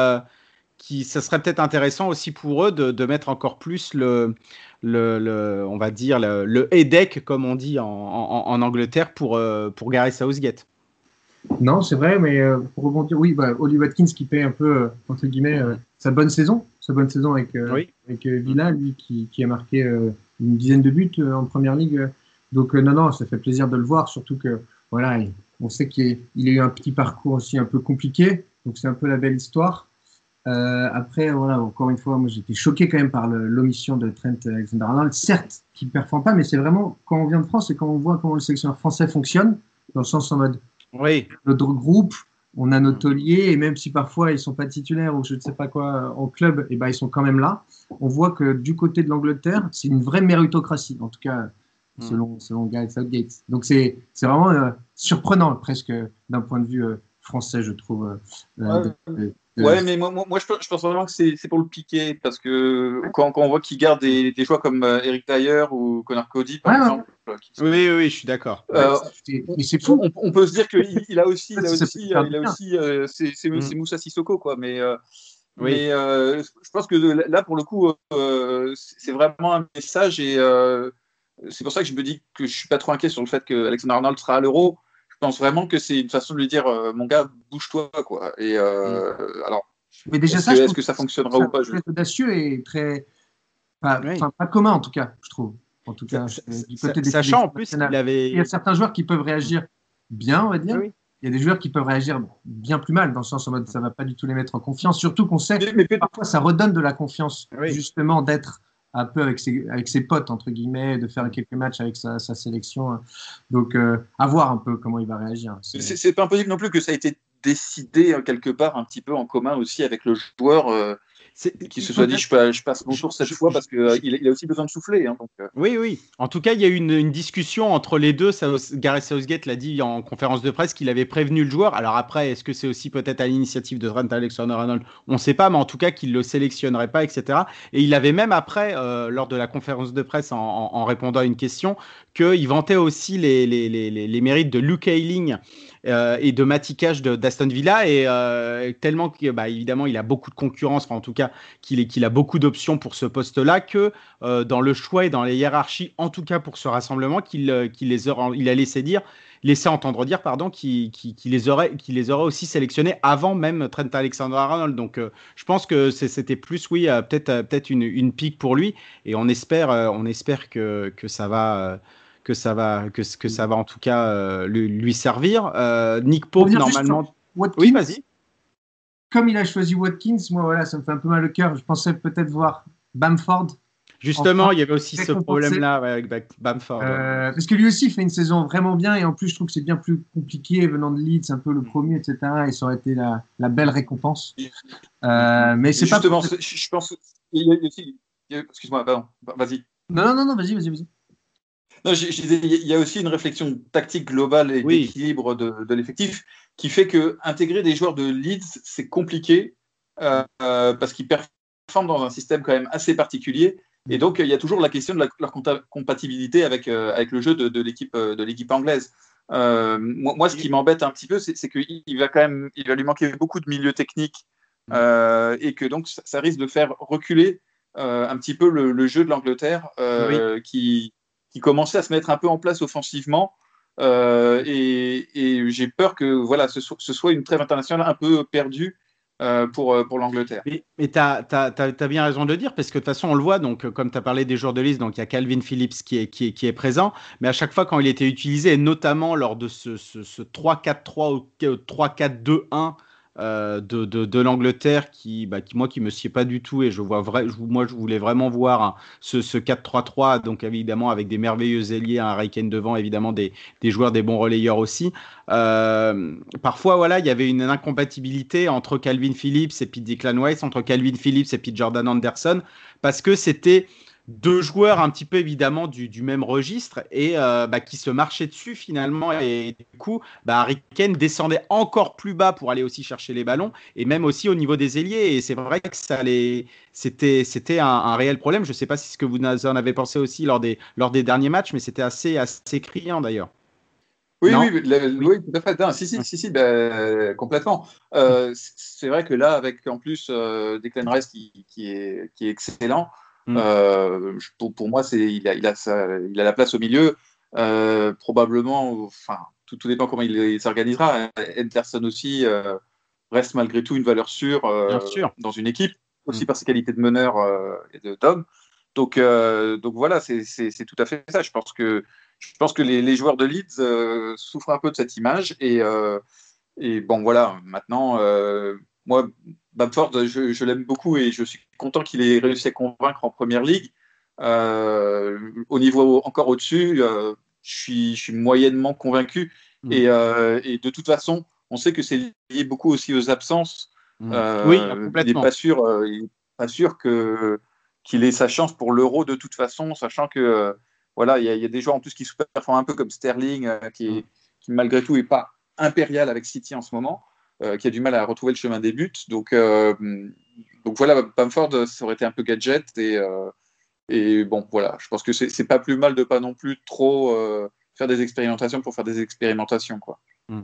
qui, ça serait peut-être intéressant aussi pour eux de mettre encore plus le, le, le, on va dire le, le headache, comme on dit en, en, en Angleterre, pour, euh, pour Gareth Southgate. Non, c'est vrai, mais euh, pour rebondir, oui, bah, Oli Watkins qui paie un peu, euh, entre guillemets, sa bonne saison, sa bonne saison avec, Oui. avec Villa, lui qui, qui a marqué une dizaine de buts en première ligue. Donc, non, non, ça fait plaisir de le voir, surtout que, voilà, il- on sait qu'il a eu un petit parcours aussi un peu compliqué, donc c'est un peu la belle histoire. Euh, après, voilà, encore une fois, moi j'étais choqué quand même par l'omission de Trent Alexander-Arnold. Certes, qui ne performe pas, mais c'est vraiment quand on vient de France et quand on voit comment le sélectionneur français fonctionne, dans le sens en mode Oui, notre groupe, on a nos tauliers, et même si parfois ils sont pas titulaires ou je ne sais pas quoi en club, et ben ils sont quand même là. On voit que du côté de l'Angleterre, c'est une vraie méritocratie, en tout cas selon, selon Gareth Southgate. Donc c'est vraiment euh, surprenant presque d'un point de vue euh, français, je trouve. de- Ouais, mais moi, moi, moi, je, pense, je pense vraiment que c'est c'est pour le piquer, parce que quand, quand on voit qu'il garde des, des joueurs comme euh, Eric Dyer ou Connor Cody, par exemple, qui oui, oui, oui, je suis d'accord. euh, mais c'est fou. on, on peut se dire qu'il il a aussi, il a aussi, il a aussi, euh, c'est c'est- Mm. c'est Moussa Sissoko, quoi. Mais, euh, Oui. mais euh, je pense que là, pour le coup, euh, c'est vraiment un message et euh, c'est pour ça que je me dis que je suis pas trop inquiet sur le fait que Alexander Arnold sera à l'Euro. Je pense vraiment que c'est une façon de lui dire, euh, mon gars, bouge-toi, quoi. Et euh, alors, Mais déjà est-ce ça, que, est-ce que ça fonctionnera ça ou pas je- très audacieux et très, pas, Oui. enfin, pas commun en tout cas, je trouve. En tout cas, du côté des Sachant en plus qu'il nationales. avait. Il y a certains joueurs qui peuvent réagir bien, on va dire. Oui. Il y a des joueurs qui peuvent réagir bien plus mal, dans le sens en mode ça va pas du tout les mettre en confiance. Surtout qu'on sait Mais- mais peut- parfois ça redonne de la confiance, Oui. justement, d'être un peu avec ses, avec ses potes, entre guillemets, de faire quelques matchs avec sa, sélection. Donc, euh, à voir un peu comment il va réagir. C'est- pas impossible non plus que ça ait été décidé euh, quelque part un petit peu en commun aussi avec le joueur euh, qui se soit dit je, pa- je passe mon tour cette Je- fois parce qu'il il a il a aussi besoin de souffler. hein, donc, euh. Oui, oui. En tout cas, il y a eu une, une discussion entre les deux. Gareth Southgate l'a dit en conférence de presse qu'il avait prévenu le joueur. Alors après, est-ce que c'est aussi peut-être à l'initiative de Trent Alexander-Arnold? On ne sait pas, mais en tout cas qu'il le sélectionnerait pas, etc. Et il avait même après, euh, lors de la conférence de presse, en, en- en répondant à une question, qu'il vantait aussi les, les, les, les- les mérites de Luke Ayling euh, et de de- d'Aston Villa. Et euh, tellement que, bah, évidemment, il a beaucoup de concurrence, en tout cas, qu'il a beaucoup d'options pour ce poste-là, que euh, dans le choix et dans les hiérarchies, en tout cas pour ce rassemblement, qu'il les il a laissé dire, laissé entendre dire, pardon, qu'il les aurait, les aurait aussi sélectionnés avant même Trent Alexander-Arnold. Donc, je pense que c'était plus, oui, peut-être, une, pique pour lui, et on espère, on espère que ça va. Que ça va, que, que ça va en tout cas euh, lui, lui servir. Euh, Nick Pope, normalement. Watkins, Oui, vas-y. Comme il a choisi Watkins, moi, voilà, ça me fait un peu mal au cœur. Je pensais peut-être voir Bamford. Justement, Enfin, il y avait aussi ce problème-là ouais, avec Bamford. Euh, parce que lui aussi fait une saison vraiment bien et en plus je trouve que c'est bien plus compliqué venant de Leeds, un peu le premier, etc. Et ça aurait été la, la belle récompense. Euh, mais c'est pas. justement, je pense. Excuse-moi, pardon, vas-y. Non, non, non, non, vas-y, vas-y, vas-y. Non, je, je disais, il y a aussi une réflexion tactique globale et Oui. d'équilibre de, de l'effectif qui fait que intégrer des joueurs de Leeds, c'est compliqué euh, parce qu'ils performent dans un système quand même assez particulier. Et donc, il y a toujours la question de la- leur compatibilité avec, euh, avec le jeu de, de l'équipe euh, de l'équipe anglaise. Euh, moi, moi, ce qui m'embête un petit peu, c'est qu'il il va quand même, il va lui manquer beaucoup de milieux techniques euh, et que donc ça, ça risque de faire reculer euh, un petit peu le, le jeu de l'Angleterre qui, qui commençait à se mettre un peu en place offensivement. Euh, et et j'ai peur que voilà, ce, soit- ce soit une trêve internationale un peu perdue euh, pour, euh, pour l'Angleterre. Mais, mais tu as, bien raison de le dire, parce que de toute façon, on le voit, donc, euh, comme tu as parlé des joueurs de liste, il y a Calvin Phillips qui est, qui, est, qui est présent, mais à chaque fois quand il était utilisé, et notamment lors de ce, ce, ce 3-4-3 ou 3-4-2-1 euh, de, de, de l'Angleterre, qui, bah, qui, moi, qui me sied pas du tout, et je vois vrai, je, moi, je voulais vraiment voir hein, ce, ce 4-3-3, donc évidemment avec des merveilleux ailiers, un Kane devant, évidemment des, des joueurs, des bons relayeurs aussi. Euh, parfois, voilà, il y avait une incompatibilité entre Calvin Phillips et puis Declan entre Calvin Phillips et puis Jordan Anderson, parce que c'était deux joueurs un petit peu évidemment du, du même registre et euh, bah, qui se marchaient dessus finalement. Et du coup bah, Harry Kane descendait encore plus bas pour aller aussi chercher les ballons et même aussi au niveau des ailiers. Et c'est vrai que ça allait c'était c'était un, un, réel problème. Je sais pas si ce que vous en avez pensé aussi lors des lors des derniers matchs mais c'était assez assez criant d'ailleurs. Oui, oui, oui, tout à fait. si, si, si, si ben, complètement. Euh, c'est vrai que là, avec en plus euh, Declan Rice qui, qui, est, qui est excellent, mm. euh, pour, pour, moi, il a, il, a il a la place au milieu. Euh, probablement, enfin, tout, tout, dépend comment il, s'organisera. Anderson aussi reste malgré tout une valeur sûre, dans une équipe, aussi mm. par ses qualités de meneur et de d'homme. Donc, donc voilà, c'est tout à fait ça. Je pense que je pense que les, joueurs de Leeds euh, souffrent un peu de cette image. Et, euh, et bon, voilà, maintenant, euh, moi, Bamford, je, l'aime beaucoup et je suis content qu'il ait réussi à convaincre en première ligue. au niveau encore au-dessus, je suis, je, suis, moyennement convaincu. Mmh. Et, et, de toute façon, on sait que c'est lié beaucoup aussi aux absences. Mmh. oui, complètement. Il n'est pas sûr, pas sûr que qu'il ait sa chance pour l'euro de toute façon, sachant que voilà, il y, a des joueurs en plus qui performent un peu comme Sterling, euh, qui, malgré tout n'est pas impérial avec City en ce moment, euh, qui a du mal à retrouver le chemin des buts. Donc, euh, voilà, Bamford, ça aurait été un peu gadget. Et, et bon, voilà, je pense que c'est pas plus mal de pas non plus trop faire des expérimentations pour faire des expérimentations. Quoi. Mm.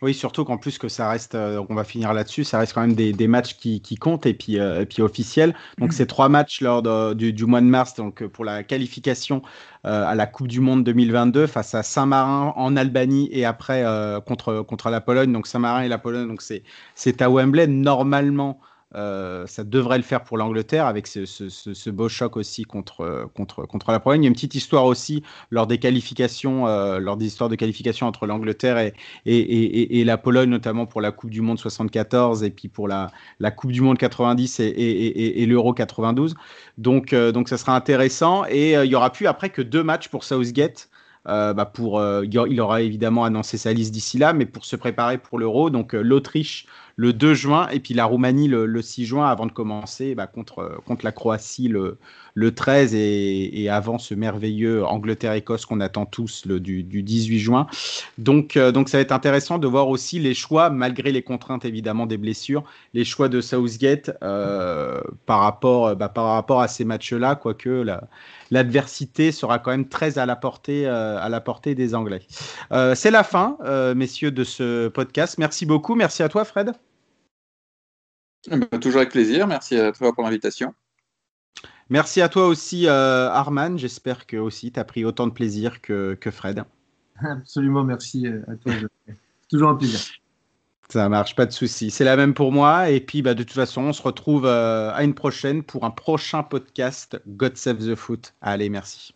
Oui, surtout qu'en plus que ça reste, euh, on va finir là-dessus, ça reste quand même des, des matchs qui, qui, comptent et puis, euh, et puis officiels. Donc, mmh. ces trois matchs lors de, du, du, mois de mars, donc pour la qualification euh, à la Coupe du Monde 2022 face à Saint-Marin en Albanie et après contre, contre la Pologne. Donc, Saint-Marin et la Pologne, donc c'est à Wembley. Normalement, euh, ça devrait le faire pour l'Angleterre avec ce, beau choc aussi contre, contre, la Pologne. Il y a une petite histoire aussi lors des qualifications, euh, lors des histoires de qualification entre l'Angleterre et, la Pologne, notamment pour la Coupe du Monde 74 et puis pour la, Coupe du Monde 90 et, l'Euro 92. Donc, euh, ça sera intéressant. Et il y aura plus après que deux matchs pour Southgate. bah pour, il aura évidemment annoncé sa liste d'ici là, mais pour se préparer pour l'Euro, donc l'Autriche le 2 juin et puis la Roumanie le, 6 juin avant de commencer bah, contre, contre la Croatie le, le 13 et, avant ce merveilleux Angleterre-Écosse qu'on attend tous le, du, 18 juin. Donc, euh, donc ça va être intéressant de voir aussi les choix, malgré les contraintes évidemment des blessures, les choix de Southgate euh, par, rapport, bah, par rapport à ces matchs-là, quoique l'adversité sera quand même très à la portée, euh, à la portée des Anglais. C'est la fin, messieurs, de ce podcast. Merci beaucoup. Merci à toi, Fred. Bah, toujours avec plaisir. Merci à toi pour l'invitation. Merci à toi aussi, euh, Arman. J'espère que aussi tu as pris autant de plaisir que, que Fred. Absolument, merci euh, à toi. toujours un plaisir. Ça marche, pas de souci. C'est la même pour moi. Et puis, bah, de toute façon, on se retrouve euh, à une prochaine pour un prochain podcast God Save the Foot. Allez, merci.